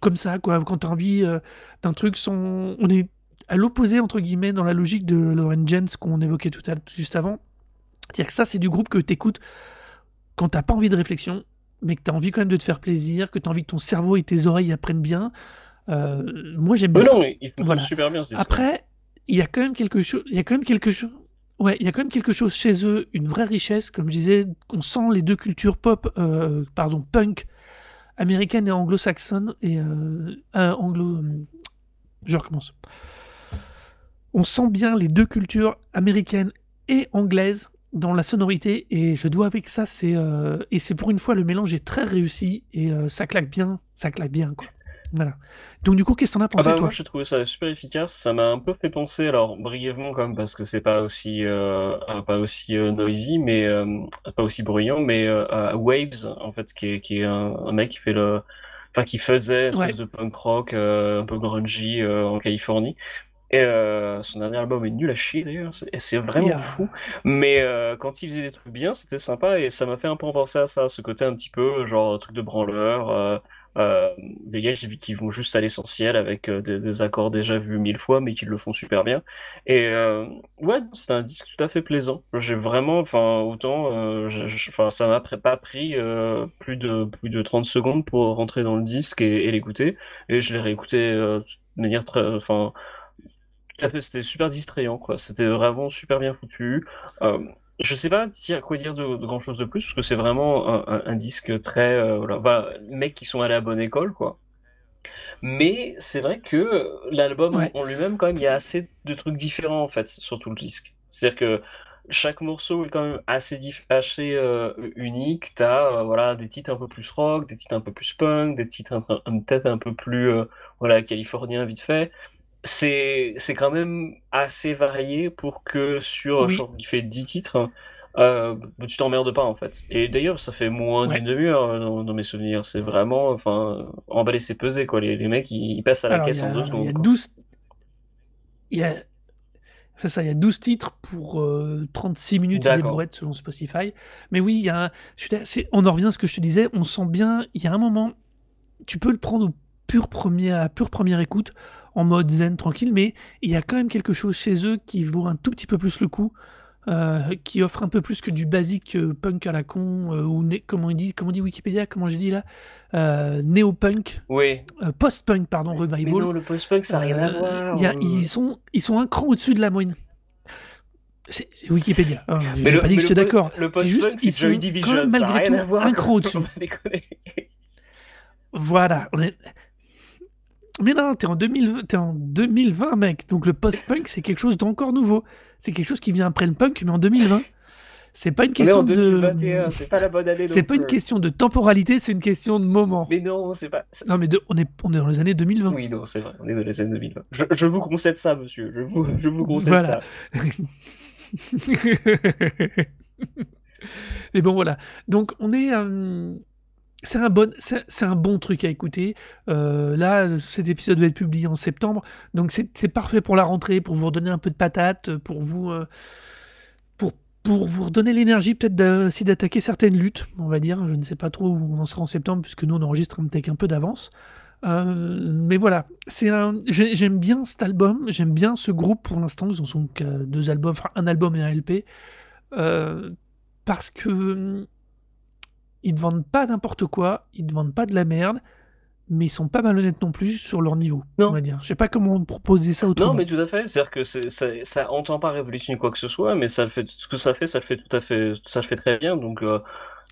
comme ça, quoi. Quand tu as envie euh, d'un truc. On est à l'opposé, entre guillemets, dans la logique de Lauren James qu'on évoquait tout à juste avant. C'est-à-dire que ça, c'est du groupe que tu écoutes quand t'as pas envie de réflexion, mais que tu as envie quand même de te faire plaisir, que tu as envie que ton cerveau et tes oreilles apprennent bien. moi, j'aime bien. non, il fonctionne super bien. Après, il y a quand même quelque chose. Il y a quand même quelque chose. Ouais, il y a quand même quelque chose chez eux, une vraie richesse, comme je disais, on sent les deux cultures pop, euh, pardon, punk, américaine et anglo-saxonne, et euh, euh, anglo. je recommence. On sent bien les deux cultures américaines et anglaises dans la sonorité, et je dois avec ça, c'est et c'est pour une fois le mélange est très réussi et ça claque bien, ça claque bien quoi. Voilà. Donc du coup, qu'est-ce que t'en as pensé ah bah, toi Moi, j'ai trouvé ça super efficace. Ça m'a un peu fait penser, alors brièvement quand même, parce que c'est pas aussi euh, pas aussi euh, noisy, mais euh, pas aussi bruyant, mais à Waves, en fait, qui est qui est un, mec qui fait le, enfin qui faisait espèce de punk rock un peu grungy en Californie. Et son dernier album est nul à chier d'ailleurs, c'est vraiment fou. Mais quand il faisait des trucs bien, c'était sympa et ça m'a fait un peu penser à ça, ce côté un petit peu genre truc de branleur, euh, des gars qui, vont juste à l'essentiel avec euh, des, accords déjà vus mille fois mais qui le font super bien. Et euh, ouais c'est un disque tout à fait plaisant. J'ai vraiment enfin autant ça m'a pas pris plus de plus de 30 secondes pour rentrer dans le disque et, l'écouter. Et je l'ai réécouté de manière très enfin c'était super distrayant quoi. C'était vraiment super bien foutu je sais pas dire quoi dire de, grand chose de plus, parce que c'est vraiment un, disque très. Euh, voilà, mecs qui sont allés à la bonne école, quoi. Mais c'est vrai que l'album en lui-même, quand même, il y a assez de trucs différents, en fait, sur tout le disque. C'est-à-dire que chaque morceau est quand même assez, assez euh, unique. T'as euh, voilà, des titres un peu plus rock, des titres un peu plus punk, des titres peut-être un peu plus voilà, californien vite fait c'est c'est quand même assez varié pour que sur un oui. qui fait 10 titres, euh, tu t'emmerdes pas en fait. Et d'ailleurs, ça fait moins d'une demi-heure euh, dans, mes souvenirs. C'est vraiment, enfin, emballer c'est peser quoi. Les, les mecs, ils, passent à la caisse en deux secondes. Il y a 12... Il y a... C'est ça, il y a 12 titres pour 36 euh, minutes et des bourrettes selon Spotify. Mais oui, il y a... on en revient à ce que je te disais, on sent bien, il y a un moment, tu peux le prendre au pur premier, à pure première écoute en mode zen tranquille, mais il y a quand même quelque chose chez eux qui vaut un tout petit peu plus le coup, euh, qui offre un peu plus que du basique euh, punk à la con, euh, ou comment il dit, comment dit Wikipédia, comment j'ai dit là, néo-punk, oui. post-punk pardon, revival. Mais non, le post-punk ça n'a rien à voir. ils sont, ils sont un cran au-dessus de la moyenne. C'est Wikipédia. [laughs] Oh, mais pas dit que j'étais d'accord. Le post-punk, c'est Joy Division. Quand même, malgré tout, un cran [laughs] au-dessus. Voilà. On est... Mais non, t'es en, 2020, es en 2020, mec. Donc le post-punk, c'est quelque chose d'encore nouveau. C'est quelque chose qui vient après le punk, mais en 2020. C'est pas une On est question en de. 2021, c'est pas la bonne année C'est pas une question de temporalité, c'est une question de moment. Mais non, c'est pas. Non, mais de- on, est, on est dans les années 2020. Oui, non, c'est vrai, on est dans les années 2020. Je, je vous concède ça, monsieur. Je vous, je vous concède Voilà. ça. [laughs] Mais bon, voilà. Donc, on est. euh, c'est un, bon, truc à écouter. Euh, là, cet épisode va être publié en septembre. Donc, c'est parfait pour la rentrée, pour vous redonner un peu de patate, pour vous. euh, pour, vous redonner l'énergie, peut-être aussi d'attaquer certaines luttes, on va dire. Je ne sais pas trop où on en sera en septembre, puisque nous, on enregistre avec un peu d'avance. Euh, mais voilà, J'aime bien cet album, j'aime bien ce groupe pour l'instant. Ils en sont deux albums, enfin un album et un LP. Parce que ils ne vendent pas n'importe quoi, ils ne vendent pas de la merde, mais ils sont pas malhonnêtes non plus sur leur niveau, Non. on va dire. Je sais pas comment on proposer ça autrement. Non, mais tout à fait. C'est-à-dire que ça, ça entend pas révolutionner quoi que ce soit, mais ça le fait, ce que ça fait, ça le fait tout à fait, ça le fait très bien. Donc,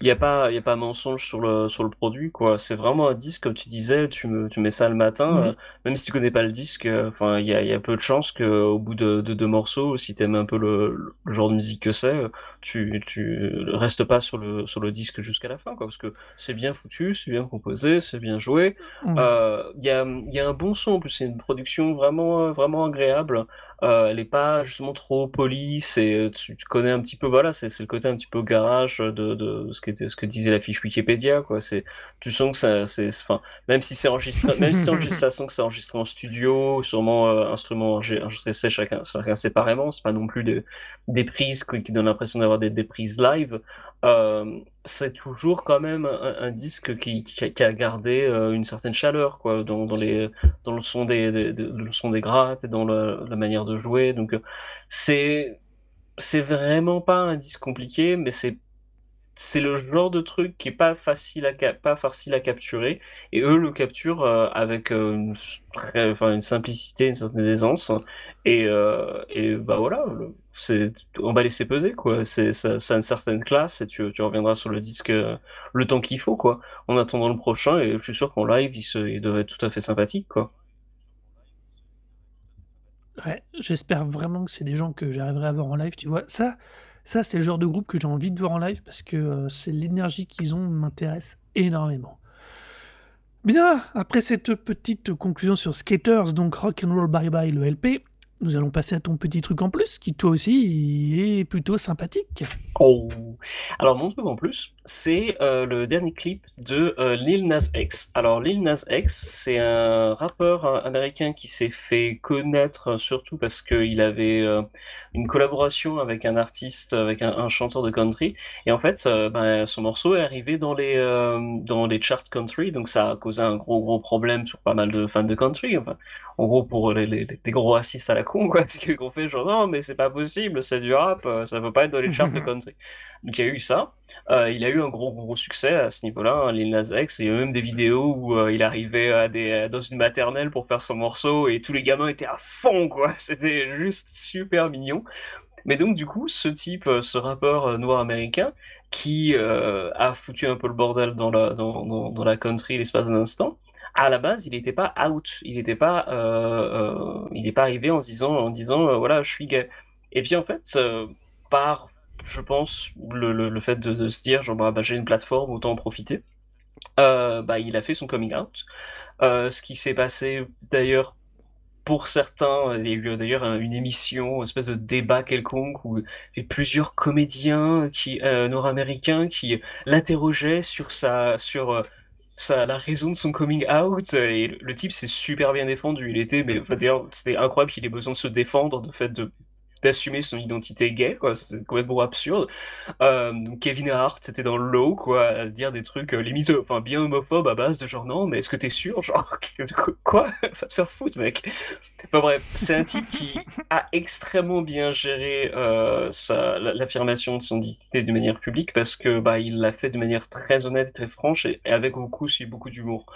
il y a pas, il y a pas mensonge sur le, sur le produit, quoi. C'est vraiment un disque, comme tu disais, tu me, tu mets ça le matin, Mhm. euh, même si tu connais pas le disque, euh, enfin, il y a, il y a peu de chances que, au bout de, de deux morceaux, si t'aimes un peu le, le genre de musique que c'est, tu, tu restes pas sur le, sur le disque jusqu'à la fin, quoi, parce que c'est bien foutu, c'est bien composé, c'est bien joué. Ouais. Euh, Il y a, il y a un bon son, en plus c'est une production vraiment, vraiment agréable. Euh, elle est pas justement trop polie, c'est, tu, tu connais un petit peu, voilà, c'est c'est le côté un petit peu garage de, de ce, qu'était- ce que disait la fiche Wikipédia, quoi. C'est, tu sens que ça, c'est, enfin, même si c'est enregistré, [laughs] même si ça sent que c'est enregistré en studio, sûrement euh, instrument enregistré enregistré chacun, chacun séparément, c'est pas non plus des, des prises qui, qui donnent l'impression d'avoir des, des prises live. Euh, c'est toujours quand même un, disque qui, qui, a, qui a gardé euh, une certaine chaleur, quoi, dans, dans les, dans le son des, des, le son des grattes et dans le- la manière de jouer. Donc, euh, c'est, c'est vraiment pas un disque compliqué, mais c'est, c'est le genre de truc qui est pas facile à, pas facile à capturer. Et eux le capturent euh, avec euh, une, simplicité, une certaine aisance. Et, euh, et bah voilà, on va laisser peser, quoi. C'est, ça, a une certaine classe et tu, tu reviendras sur le disque le temps qu'il faut, quoi. En attendant le prochain, et je suis sûr qu'en live, il, se, il être tout à fait sympathique, quoi. Ouais, j'espère vraiment que c'est des gens que j'arriverai à voir en live, tu vois. Ça, ça c'est le genre de groupe que j'ai envie de voir en live parce que euh, c'est l'énergie qu'ils ont m'intéresse énormément. Bien, après cette petite conclusion sur Skaters, donc Rock and Roll Bye Bye, le LP, nous allons passer à ton petit truc en plus, qui toi aussi est plutôt sympathique. Oh. Alors mon truc en plus, c'est euh, le dernier clip de euh, Lil Nas X. Alors Lil Nas X, c'est un rappeur euh, américain qui s'est fait connaître surtout parce qu'il avait une collaboration avec un artiste, avec un, chanteur de country. Et en fait, ben, son morceau est arrivé dans les dans les charts country, donc ça a causé un gros gros problème sur pas mal de fans de country. Enfin, en gros pour les gros racistes à la con, quoi, parce qu'on fait genre non mais c'est pas possible, c'est du rap, euh, ça peut pas être dans les charts de [laughs] country. Donc il y a eu ça. Euh, il a eu un gros gros succès à ce niveau-là, hein, Lil Nas X. Il y a même des vidéos où euh, il arrivait à des, dans une maternelle pour faire son morceau et tous les gamins étaient à fond, quoi. [laughs] C'était juste super mignon. Mais donc du coup, ce type, ce rappeur noir américain, qui euh, a foutu un peu le bordel dans la, dans, dans, dans la country l'espace d'un instant, à la base, il n'était pas out, il n'était pas, euh, euh, il n'est pas arrivé en se disant, en disant, euh, voilà, je suis gay. Et puis en fait, par, je pense, le, le, fait de, se dire, bah, bah, j'ai une plateforme, autant en profiter. Bah, il a fait son coming out. Ce qui s'est passé d'ailleurs pour certains, il y a eu d'ailleurs un- une émission, une espèce de débat quelconque où il y avait plusieurs comédiens qui, nord-américains qui l'interrogeaient sur sa, sur euh, sa, la raison de son coming out. Et le type s'est super bien défendu. Il était, mais d'ailleurs, c'était incroyable qu'il ait besoin de se défendre de fait de d'assumer son identité gay, quoi. C'est complètement absurde. Euh, Kevin Hart, c'était dans le lot, quoi, à dire des trucs euh, enfin bien homophobes à base de genre non, mais est-ce que t'es sûr, genre [laughs] quoi, [laughs] va te faire foutre, mec. Enfin bref, c'est un type qui a extrêmement bien géré euh, l'affirmation de son identité de manière publique parce que bah il l'a fait de manière très honnête très franche et, avec beaucoup aussi beaucoup d'humour.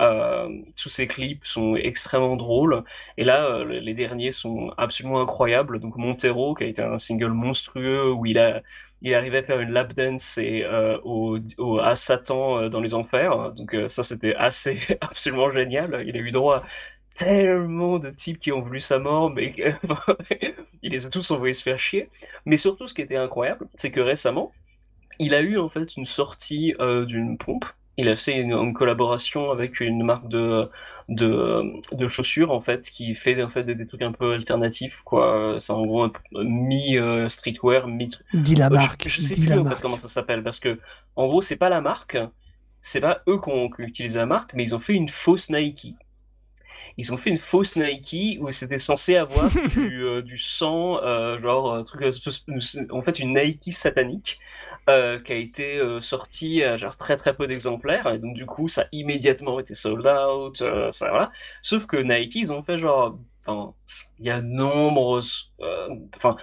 Euh, tous ses clips sont extrêmement drôles et là euh, les derniers sont absolument incroyables. Donc Montero qui a été un single monstrueux où il a il arrivait à faire une lap dance et euh, au, à Satan dans les enfers. Donc ça c'était assez [laughs] absolument génial. Il a eu droit tellement de types qui ont voulu sa mort, mais [laughs] il les a tous envoyés se faire chier. Mais surtout, ce qui était incroyable, c'est que récemment, il a eu en fait une sortie d'une pompe. Il a fait une, collaboration avec une marque de, de, de, chaussures en fait qui fait en fait des, trucs un peu alternatifs quoi. C'est en gros mi euh, streetwear, mi. Dis la marque. Je, sais plus en fait comment ça s'appelle parce que en gros c'est pas la marque, c'est pas eux qui ont utilisé la marque, mais ils ont fait une fausse Nike ils ont fait une fausse Nike où c'était censé avoir [laughs] du, euh, du, sang, euh, genre un truc, en fait une Nike satanique euh, qui a été sortie à genre très très peu d'exemplaires et donc du coup ça a immédiatement été sold out, ça voilà. Sauf que Nike ils ont fait genre, enfin il y a nombreuses, enfin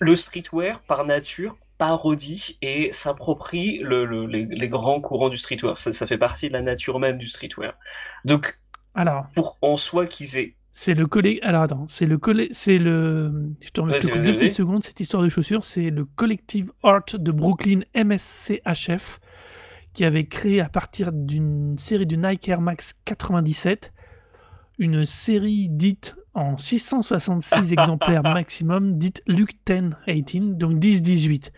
le streetwear par nature parodie et s'approprie le, le, les, grands courants du streetwear. Ça, ça, fait partie de la nature même du streetwear. Donc alors. Pour en soi qu'ils aient. C'est le collectif. Alors attends, c'est le collé... c'est le. Je te, je deux petites secondes. Cette histoire de chaussures, c'est le collectif Art de Brooklyn MSCHF qui avait créé à partir d'une série de Nike Air Max 97 une série dite en 666 [laughs] exemplaires maximum, dite Luke 10 18, donc 10-18.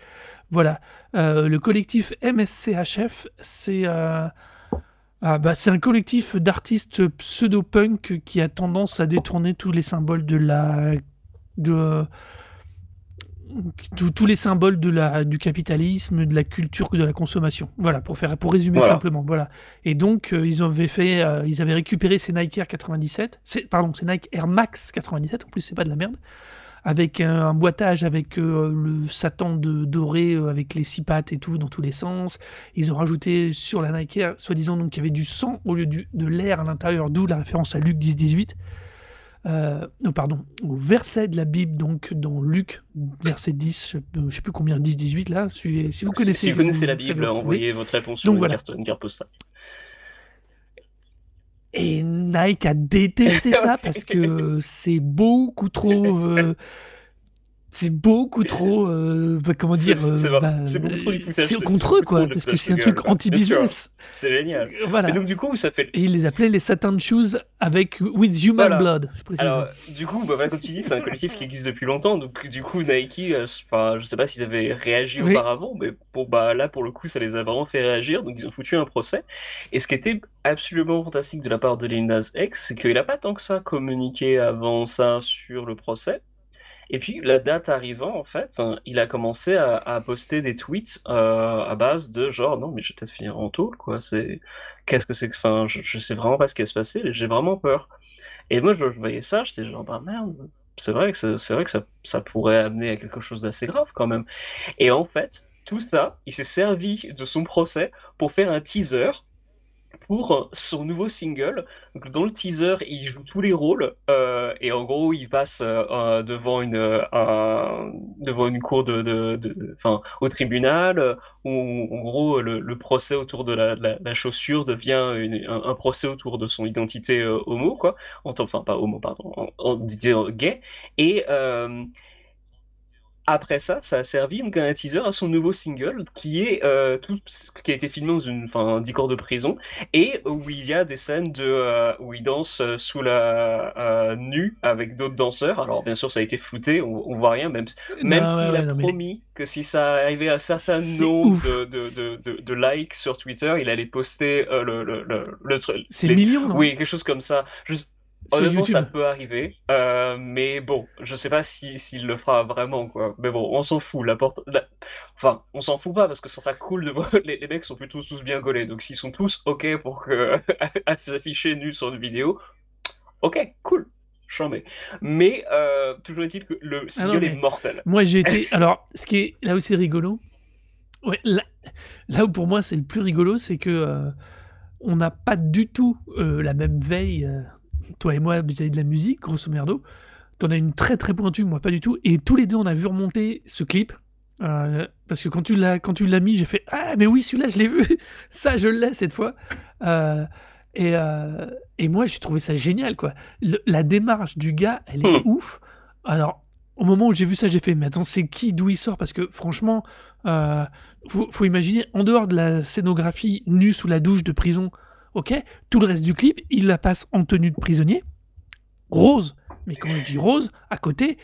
Voilà. Euh, le collectif MSCHF, c'est. Euh, ah bah, c'est un collectif d'artistes pseudo-punk qui a tendance à détourner tous les symboles de la. de. tous les symboles de la, du capitalisme, de la culture, de la consommation. Voilà, pour, faire, pour résumer simplement. Voilà. Et donc, euh, ils, avaient fait, euh, ils avaient récupéré ces Nike Air 97, pardon, ces Nike Air Max 97, en plus, c'est pas de la merde avec un, boitage avec euh, le Satan de, doré euh, avec les six pattes et tout dans tous les sens. Ils ont rajouté sur la Nike Air, soi-disant donc qu'il y avait du sang au lieu de l'air à l'intérieur, d'où la référence à Luc 10-18. Euh, non, pardon, au verset de la Bible, donc dans Luc, verset 10, je ne sais plus combien, 10-18 là. Si, vous connaissez, si vous connaissez la Bible, envoyez votre réponse sur une, carte, une carte postale. Et Nike a détesté [laughs] ça parce que c'est beaucoup trop. Euh, c'est beaucoup trop. Euh, bah, comment dire C'est euh, bah, beaucoup trop du C'est contre eux, quoi. Parce que c'est un truc anti-business. C'est génial. Voilà. Et donc, du coup, ça fait. Et ils les appelaient les Satan Shoes avec With Human Blood, je précise. Alors, du coup, bah, comme tu dis, c'est un collectif qui existe depuis longtemps. Donc, du coup, Nike, enfin, je sais pas s'ils avaient réagi auparavant, mais bon, bah, là, pour le coup, ça les a vraiment fait réagir. Donc, ils ont foutu un procès. Et ce qui était absolument fantastique de la part de Lil Nas X, c'est qu'il a pas tant que ça communiqué avant ça sur le procès. Et puis, la date arrivant, en fait, hein, il a commencé à, poster des tweets euh, à base de genre, non, mais je vais peut-être finir en taule, quoi. C'est, qu'est-ce que c'est que, enfin, je, je, sais vraiment pas ce qui va se passer, j'ai vraiment peur. Et moi, je, voyais ça, j'étais genre, bah merde, c'est vrai que, c'est vrai que ça, ça pourrait amener à quelque chose d'assez grave quand même. Et en fait, tout ça, il s'est servi de son procès pour faire un teaser pour son nouveau single. Dans le teaser, il joue tous les rôles euh, et en gros, il passe euh, devant une un, devant une cour de, de, enfin, au tribunal où en gros le, procès autour de la, la, chaussure devient un, procès autour de son identité euh, homo quoi, enfin pas homo pardon, en, en, gay et après ça, ça a servi donc un teaser à son nouveau single qui est euh, tout qui a été filmé dans une enfin décor de prison et où il y a des scènes de euh, où il danse euh, sous la nu avec d'autres danseurs. Alors bien sûr, ça a été flouté, on, voit rien même même s'il a promis que si ça arrivait à un certain nombre de, de, de, de, likes sur Twitter, il allait poster le le le, le C'est millions, non? Oui, quelque chose comme ça. Honnêtement, ça peut arriver, euh, mais bon, je sais pas s'il si, le fera vraiment, quoi. Mais bon, on s'en fout. La porte, enfin, on s'en fout pas parce que ça sera cool de voir. [laughs] Les, les mecs sont plutôt tous bien gaulés, donc s'ils sont tous ok pour que [laughs] s'afficher nus sur une vidéo, ok, cool. Chambé. Mais euh, toujours est-il que le ah single est mortel. Moi, j'ai été. [laughs] Alors, ce qui est là où c'est rigolo, ouais, là, là, où pour moi c'est le plus rigolo, c'est que euh, on n'a pas du tout euh, la même veille toi et moi, vis-à-vis de la musique, grosso merdo. T'en as une très très pointue, moi pas du tout. Et tous les deux, on a vu remonter ce clip. Euh, parce que quand tu l'as quand tu l'as mis, j'ai fait ah mais oui celui-là je l'ai vu, [laughs] ça je l'ai cette fois. Euh, et, euh, et moi j'ai trouvé ça génial quoi. la démarche du gars, elle est hmm. ouf. Alors au moment où j'ai vu ça, j'ai fait mais attends c'est qui d'où il sort? Parce que franchement faut, faut imaginer en dehors de la scénographie nue sous la douche de prison Ok Tout le reste du clip, il la passe en tenue de prisonnier. rose. Mais quand je dis rose, à côté,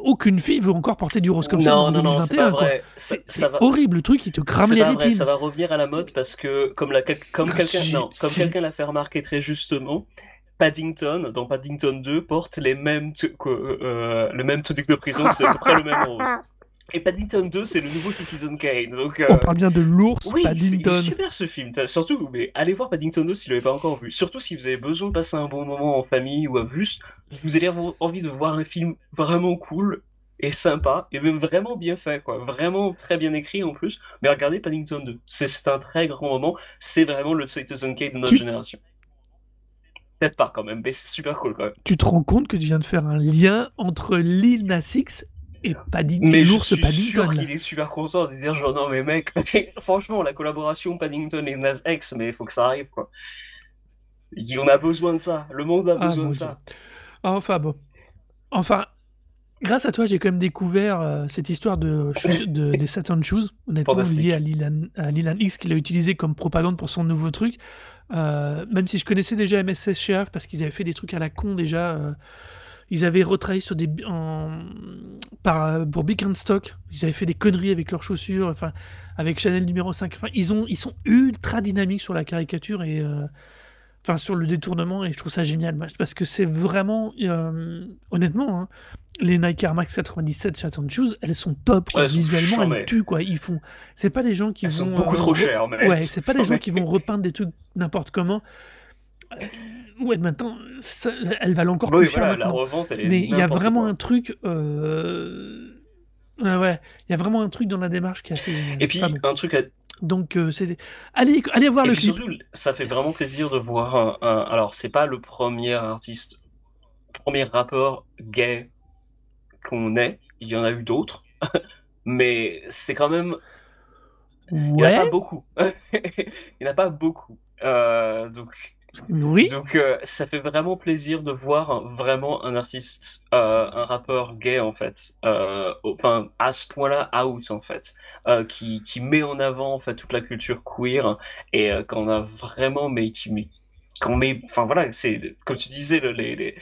aucune fille veut encore porter du rose comme ça en non, 2021. C'est horrible, le truc, il te crame les rétines. ça va revenir à la mode parce que, comme, la, comme ah, quelqu'un comme quelqu'un l'a fait remarquer très justement, Paddington, dans Paddington 2, porte les mêmes, euh, le même tenue de prison, c'est à peu près le même rose. [laughs] Et Paddington 2, c'est le nouveau Citizen Kane. Donc, euh, On parle bien de l'ours oui, Paddington. c'est super ce film. Surtout, mais allez voir Paddington 2 si vous l'avez pas encore vu. Surtout si vous avez besoin de passer un bon moment en famille ou à juste, vous allez avoir envie de voir un film vraiment cool et sympa et même vraiment bien fait, quoi. Vraiment très bien écrit en plus. Mais regardez Paddington 2. C'est un très grand moment. C'est vraiment le Citizen Kane de notre génération. Peut-être pas quand même, mais c'est super cool quand même. Tu te rends compte que tu viens de faire un lien entre Lil Nas Et Paddington. Mais je suis sûr qu'il est super content de dire genre non mais mec, [laughs] franchement la collaboration Paddington et Nas X, mais il faut que ça arrive quoi. On a besoin de ça, le monde a ah, besoin de ça. Enfin bon, enfin grâce à toi j'ai quand même découvert euh, cette histoire de, [laughs] de des Saturn Shoes, honnêtement liée à Lilan, à Lilan X qu'il a utilisé comme propagande pour son nouveau truc. Euh, même si je connaissais déjà MSS Chef parce qu'ils avaient fait des trucs à la con déjà. Euh, ils avaient retravaillé sur des en, par, pour Big Stock. Ils avaient fait des conneries avec leurs chaussures, enfin avec Chanel numéro 5. Enfin, ils ont ils sont ultra dynamiques sur la caricature et euh, enfin sur le détournement et je trouve ça génial. Parce que c'est vraiment honnêtement hein, les Nike Air Max 97 Chaton Shoes elles sont top visuellement elles tuent quoi. Ils font c'est pas des gens qui elles vont sont beaucoup trop chères ouais c'est pas des gens qui vont repeindre des trucs n'importe comment ouais, maintenant, elle va encore plus cher. la revente, elle est Mais il y a vraiment un truc. Euh... Ouais, il y a vraiment un truc dans la démarche qui est assez. Et puis, un truc à... Donc, euh, c'est. Allez, allez voir Et le puis clip. Surtout, ça fait vraiment plaisir de voir un. Alors, c'est pas le premier artiste, premier rappeur gay qu'on ait. Il y en a eu d'autres. [laughs] mais c'est quand même. Ouais. Il n'y en a pas beaucoup. [laughs] il n'y en a pas beaucoup. Euh, donc, Donc euh, ça fait vraiment plaisir de voir vraiment un artiste, euh, un rappeur gay en fait, euh, enfin à ce point-là out en fait, qui, qui met en avant en fait toute la culture queer et qu'on a vraiment mais qui met, qu'on met, enfin voilà, c'est comme tu disais les, les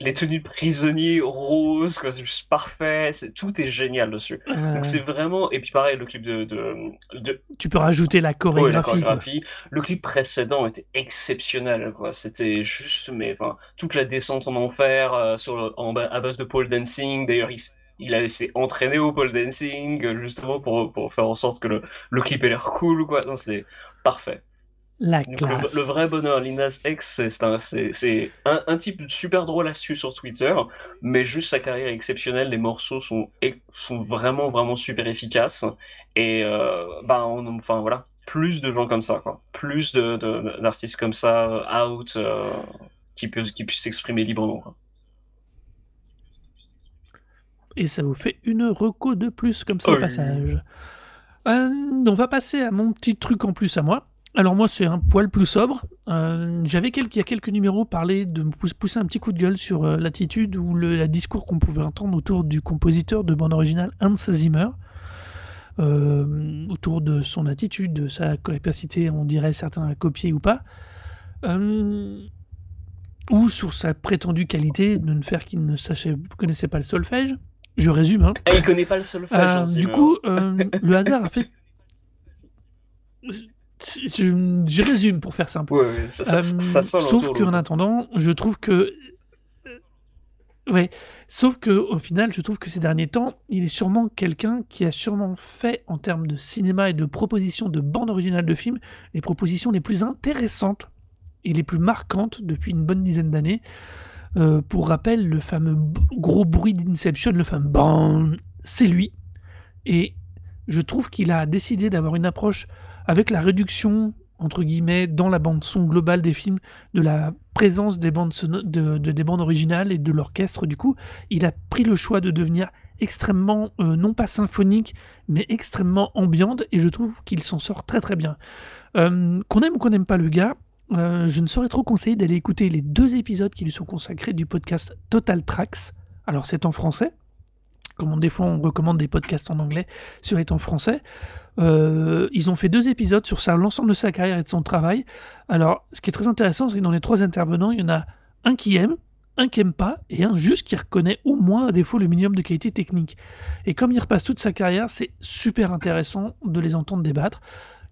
les tenues de prisonniers roses, quoi, c'est juste parfait, c'est, tout est génial dessus. Donc c'est vraiment, et puis pareil, le clip de, de, Tu peux rajouter la chorégraphie. la chorégraphie. Le clip précédent était exceptionnel, quoi. C'était juste, mais enfin, toute la descente en enfer euh, sur en, à base de pole dancing. D'ailleurs, il, il a s'est entraîné au pole dancing justement pour, pour faire en sorte que le, le clip ait l'air cool, quoi. Non, c'est parfait. La Le, vrai bonheur, Linas X, c'est un, un, un, type super drôle astuce sur Twitter, mais juste sa carrière est exceptionnelle. Les morceaux sont, sont vraiment, vraiment super efficaces. Et euh, bah, enfin voilà, plus de gens comme ça, quoi. Plus d'artistes de, comme ça, out, euh, qui, peut, qui puissent s'exprimer librement. Et ça vous fait une reco de plus comme ça au passage. Euh, on va passer à mon petit truc en plus à moi. Alors moi, c'est un poil plus sobre. Euh, j'avais il y a quelques numéros parlé de me pousser un petit coup de gueule sur euh, l'attitude ou le discours qu'on pouvait entendre autour du compositeur de bande originale Hans Zimmer. Euh, autour de son attitude, de sa capacité, on dirait certains à copier ou pas, ou sur sa prétendue qualité de ne faire qu'il ne sachait, connaissait pas le solfège. Je résume. Hein. Ah, il connaît pas le solfège. du coup, le hasard a fait je, résume pour faire simple. Ouais, ça, ça, euh, sauf qu'en attendant, je trouve que. Euh, ouais, sauf que au final, je trouve que ces derniers temps, il est sûrement quelqu'un qui a sûrement fait, en termes de cinéma et de propositions de bande originale de films, les propositions les plus intéressantes et les plus marquantes depuis une bonne dizaine d'années. Euh, pour rappel, le fameux gros bruit d'Inception, le fameux BAM, c'est lui. Et je trouve qu'il a décidé d'avoir une approche avec la réduction entre guillemets dans la bande son globale des films de la présence des bandes de, des bandes originales et de l'orchestre du coup il a pris le choix de devenir extrêmement euh, non pas symphonique mais extrêmement ambiante et je trouve qu'il s'en sort très très bien. Euh, qu'on aime ou qu'on n'aime pas le gars euh, je ne saurais trop conseiller d'aller écouter les deux épisodes qui lui sont consacrés du podcast Total Tracks. Alors c'est en français comme des fois on recommande des podcasts en anglais sur en français euh, ils ont fait deux épisodes sur l'ensemble de sa carrière et de son travail. Alors, ce qui est très intéressant, c'est que dans les trois intervenants, il y en a un qui aime, un qui aime pas et un juste qui reconnaît au moins à défaut le minimum de qualité technique. Et comme il repasse toute sa carrière, c'est super intéressant de les entendre débattre.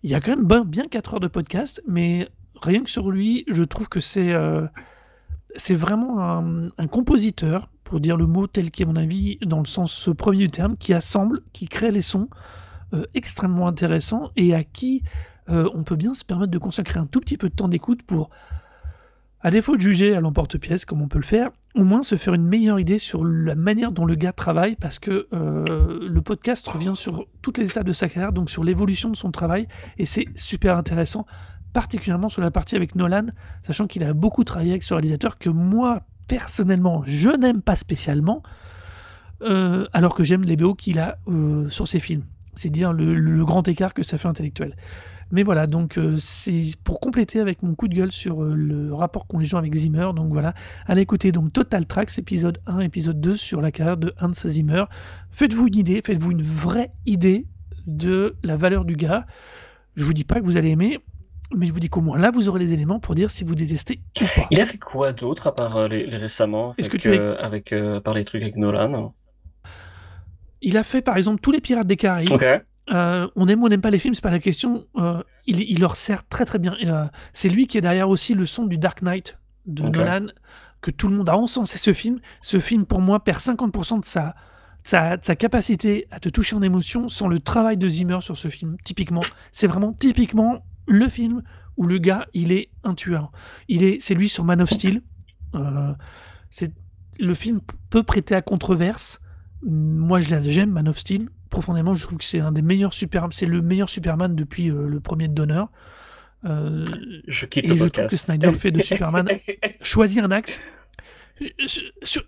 Il y a quand même bien 4 heures de podcast, mais rien que sur lui, je trouve que c'est euh, vraiment un, compositeur, pour dire le mot tel qu'est mon avis, dans le sens premier du terme, qui assemble, qui crée les sons euh, extrêmement intéressants et à qui euh, on peut bien se permettre de consacrer un tout petit peu de temps d'écoute pour, à défaut de juger à l'emporte-pièce comme on peut le faire, au moins se faire une meilleure idée sur la manière dont le gars travaille parce que euh, le podcast revient sur toutes les étapes de sa carrière, donc sur l'évolution de son travail et c'est super intéressant particulièrement sur la partie avec Nolan, sachant qu'il a beaucoup travaillé avec ce réalisateur que moi, personnellement, je n'aime pas spécialement, alors que j'aime les BO qu'il a sur ses films. C'est dire le, grand écart que ça fait intellectuel. Mais voilà, donc euh, c'est pour compléter avec mon coup de gueule sur le rapport qu'ont les gens avec Zimmer. Donc voilà, allez écouter donc Total Tracks, épisode 1, épisode 2 sur la carrière de Hans Zimmer. Faites-vous une idée, faites-vous une vraie idée de la valeur du gars. Je vous dis pas que vous allez aimer, mais je vous dis qu'au moins là, vous aurez les éléments pour dire si vous détestez ou pas. Il a fait quoi d'autre à part euh, les, récemment? Avec, que tu euh, avec euh, par les trucs avec Nolan Il a fait par exemple tous les Pirates des Caraïbes. on aime ou on n'aime pas les films, c'est pas la question. il, leur sert très très bien. c'est lui qui est derrière aussi le son du Dark Knight de Nolan, que tout le monde a encensé ce film. Ce film, pour moi, perd 50% de sa, sa, sa, capacité à te toucher en émotion sans le travail de Zimmer sur ce film, typiquement. C'est vraiment typiquement le film où le gars, il est un tueur. Il est, c'est lui sur Man of Steel. Euh, c'est, le film peut prêter à controverse. Moi, j'aime Man of Steel profondément. Je trouve que c'est un des meilleurs super, c'est le meilleur Superman depuis euh, le premier de Donner. Euh, je quitte et le je trouve que Snyder fait de Superman [laughs] choisir un axe.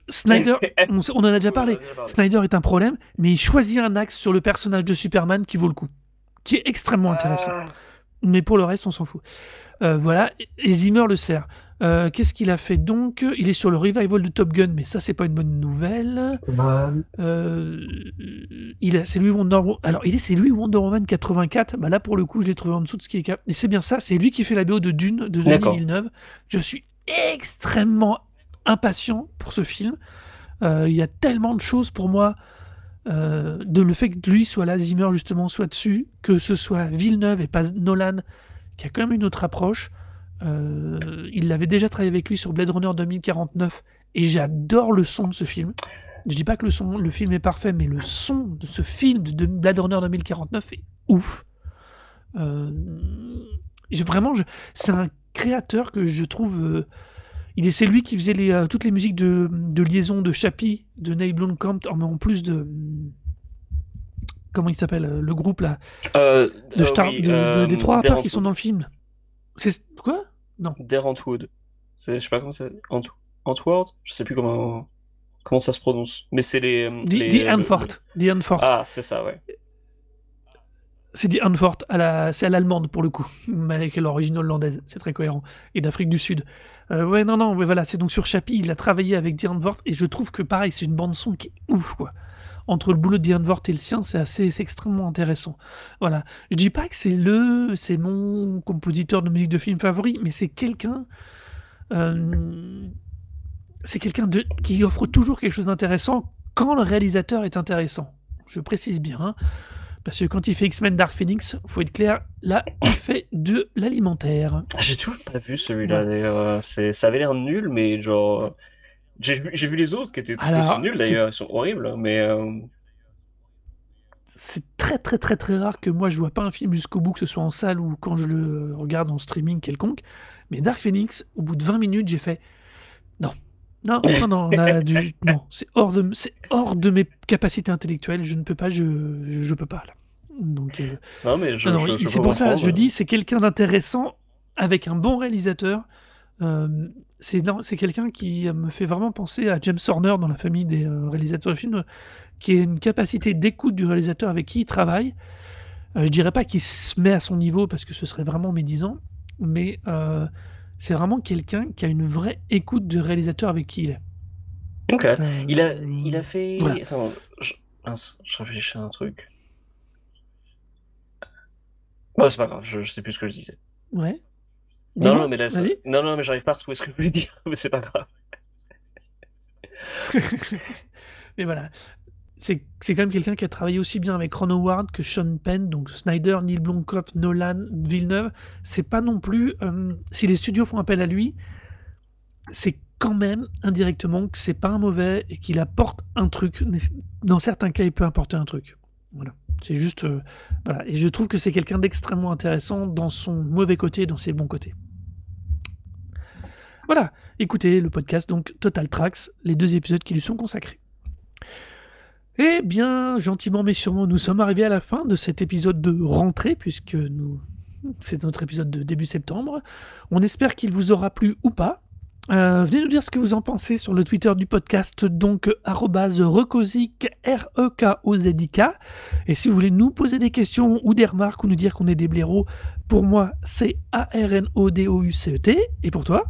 Snyder, on, on, en a déjà parlé. Snyder est un problème, mais il choisit un axe sur le personnage de Superman qui vaut le coup, qui est extrêmement intéressant. Ah. Mais pour le reste, on s'en fout. Euh, voilà, et Zimmer le sert. Euh, qu'est-ce qu'il a fait donc? Il est sur le revival de Top Gun, mais ça c'est pas une bonne nouvelle. Euh, il c'est lui Wonder Alors il est c'est lui Wonder Woman 84. Bah là pour le coup je l'ai trouvé en dessous de ce qui est cap. Et c'est bien ça, c'est lui qui fait la BO de Dune de 2009. Je suis extrêmement impatient pour ce film. Il y a tellement de choses pour moi euh, de le fait que lui soit là, Zimmer justement soit dessus, que ce soit Villeneuve et pas Nolan, qui a quand même une autre approche. Euh, il avait déjà travaillé avec lui sur Blade Runner 2049 et j'adore le son de ce film. Je dis pas que le son, le film est parfait, mais le son de ce film de Blade Runner 2049 est ouf. Euh, vraiment, c'est un créateur que je trouve il c'est lui qui faisait les, euh, toutes les musiques de, de, liaison de Chappie, de Neil Blomkamp, en, plus de comment il s'appelle euh, le groupe là euh, de, des trois rappeurs qui sont dans le film. C'est quoi? Non. Derantwood. Je sais pas comment c'est. Antwoord? Je sais plus comment comment ça se prononce. Mais c'est les. The, Anfort. The Ah, c'est ça, ouais. C'est dit Anfort, c'est à l'allemande pour le coup, [laughs] mais avec l'origine hollandaise, c'est très cohérent, et d'Afrique du Sud. Euh, ouais, non, non, voilà, c'est donc sur Chappie, il a travaillé avec Diane Vort, et je trouve que pareil, c'est une bande-son qui est ouf, quoi. Entre le boulot de Diane Vort et le sien, c'est assez, c'est extrêmement intéressant. Voilà. Je dis pas que c'est le, c'est mon compositeur de musique de film favori, mais c'est quelqu'un, euh, c'est quelqu'un de, qui offre toujours quelque chose d'intéressant quand le réalisateur est intéressant. Je précise bien. Hein. Parce que quand il fait X-Men Dark Phoenix, faut être clair, là, il fait de l'alimentaire. J'ai toujours pas vu celui-là, d'ailleurs. Ça avait l'air nul, mais genre. J'ai vu les autres qui étaient aussi nuls, d'ailleurs. Ils sont horribles, mais. Euh, c'est très, très, très, très rare que moi, je vois pas un film jusqu'au bout, que ce soit en salle ou quand je le regarde en streaming quelconque. Mais Dark Phoenix, au bout de 20 minutes, j'ai fait. Non, non, non, non, [laughs] non c'est hors, de, hors de mes capacités intellectuelles. Je ne peux pas, je, je, peux pas. Là. Donc, euh, non, mais c'est pour ça, je dis, c'est quelqu'un d'intéressant avec un bon réalisateur. Euh, c'est quelqu'un qui me fait vraiment penser à James Horner dans la famille des euh, réalisateurs de films, qui a une capacité d'écoute du réalisateur avec qui il travaille. je dirais pas qu'il se met à son niveau parce que ce serait vraiment médisant, mais c'est vraiment quelqu'un qui a une vraie écoute de réalisateur avec qui il est. Ok. Euh, il, a, il a fait. Attends, je... réfléchis à un truc. Bon, c'est pas grave, je, sais plus ce que je disais. Ouais. Non, non, mais là, non, non, mais j'arrive pas à retrouver ce que je voulais dire, [laughs] mais c'est pas grave. [laughs] Mais voilà. C'est quand même quelqu'un qui a travaillé aussi bien avec Ron Howard que Sean Penn, donc Snyder, Neil Blomkamp, Nolan, Villeneuve. C'est pas non plus. Euh, si les studios font appel à lui, c'est quand même indirectement que c'est pas un mauvais et qu'il apporte un truc. Dans certains cas, il peut apporter un truc. Voilà. C'est juste. Euh, voilà. Et je trouve que c'est quelqu'un d'extrêmement intéressant dans son mauvais côté et dans ses bons côtés. Voilà. Écoutez le podcast, donc Total Tracks, les deux épisodes qui lui sont consacrés. Eh bien, gentiment mais sûrement, nous sommes arrivés à la fin de cet épisode de rentrée, puisque nous, c'est notre épisode de début septembre. On espère qu'il vous aura plu ou pas. Euh, venez nous dire ce que vous en pensez sur le Twitter du podcast, donc recosic, R-E-K-O-Z-I-K. Et si vous voulez nous poser des questions ou des remarques ou nous dire qu'on est des blaireaux, pour moi, c'est A-R-N-O-D-O-U-C-E-T. Et pour toi?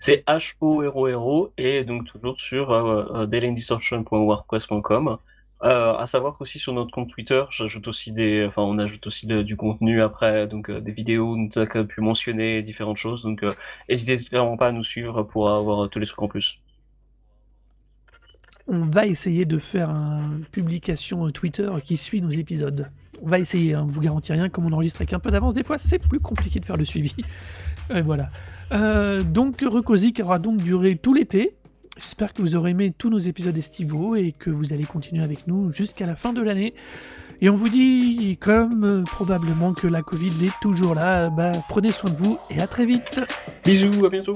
C'est H-O-R-O-R-O, et donc toujours sur euh, euh euh, à savoir aussi sur notre compte Twitter, on ajoute aussi du contenu après, donc euh, des vidéos, nous avons pu mentionner différentes choses, donc euh, n'hésitez vraiment pas à nous suivre pour avoir tous les trucs en plus. On va essayer de faire une publication Twitter qui suit nos épisodes. On va essayer, hein, vous garantis rien, comme on enregistre avec un peu d'avance, des fois c'est plus compliqué de faire le suivi. [laughs] Et voilà. Donc qui aura donc duré tout l'été. J'espère que vous aurez aimé tous nos épisodes estivaux et que vous allez continuer avec nous jusqu'à la fin de l'année. Et on vous dit, comme euh, probablement que la Covid est toujours là, bah, prenez soin de vous et à très vite. Bisous, à bientôt.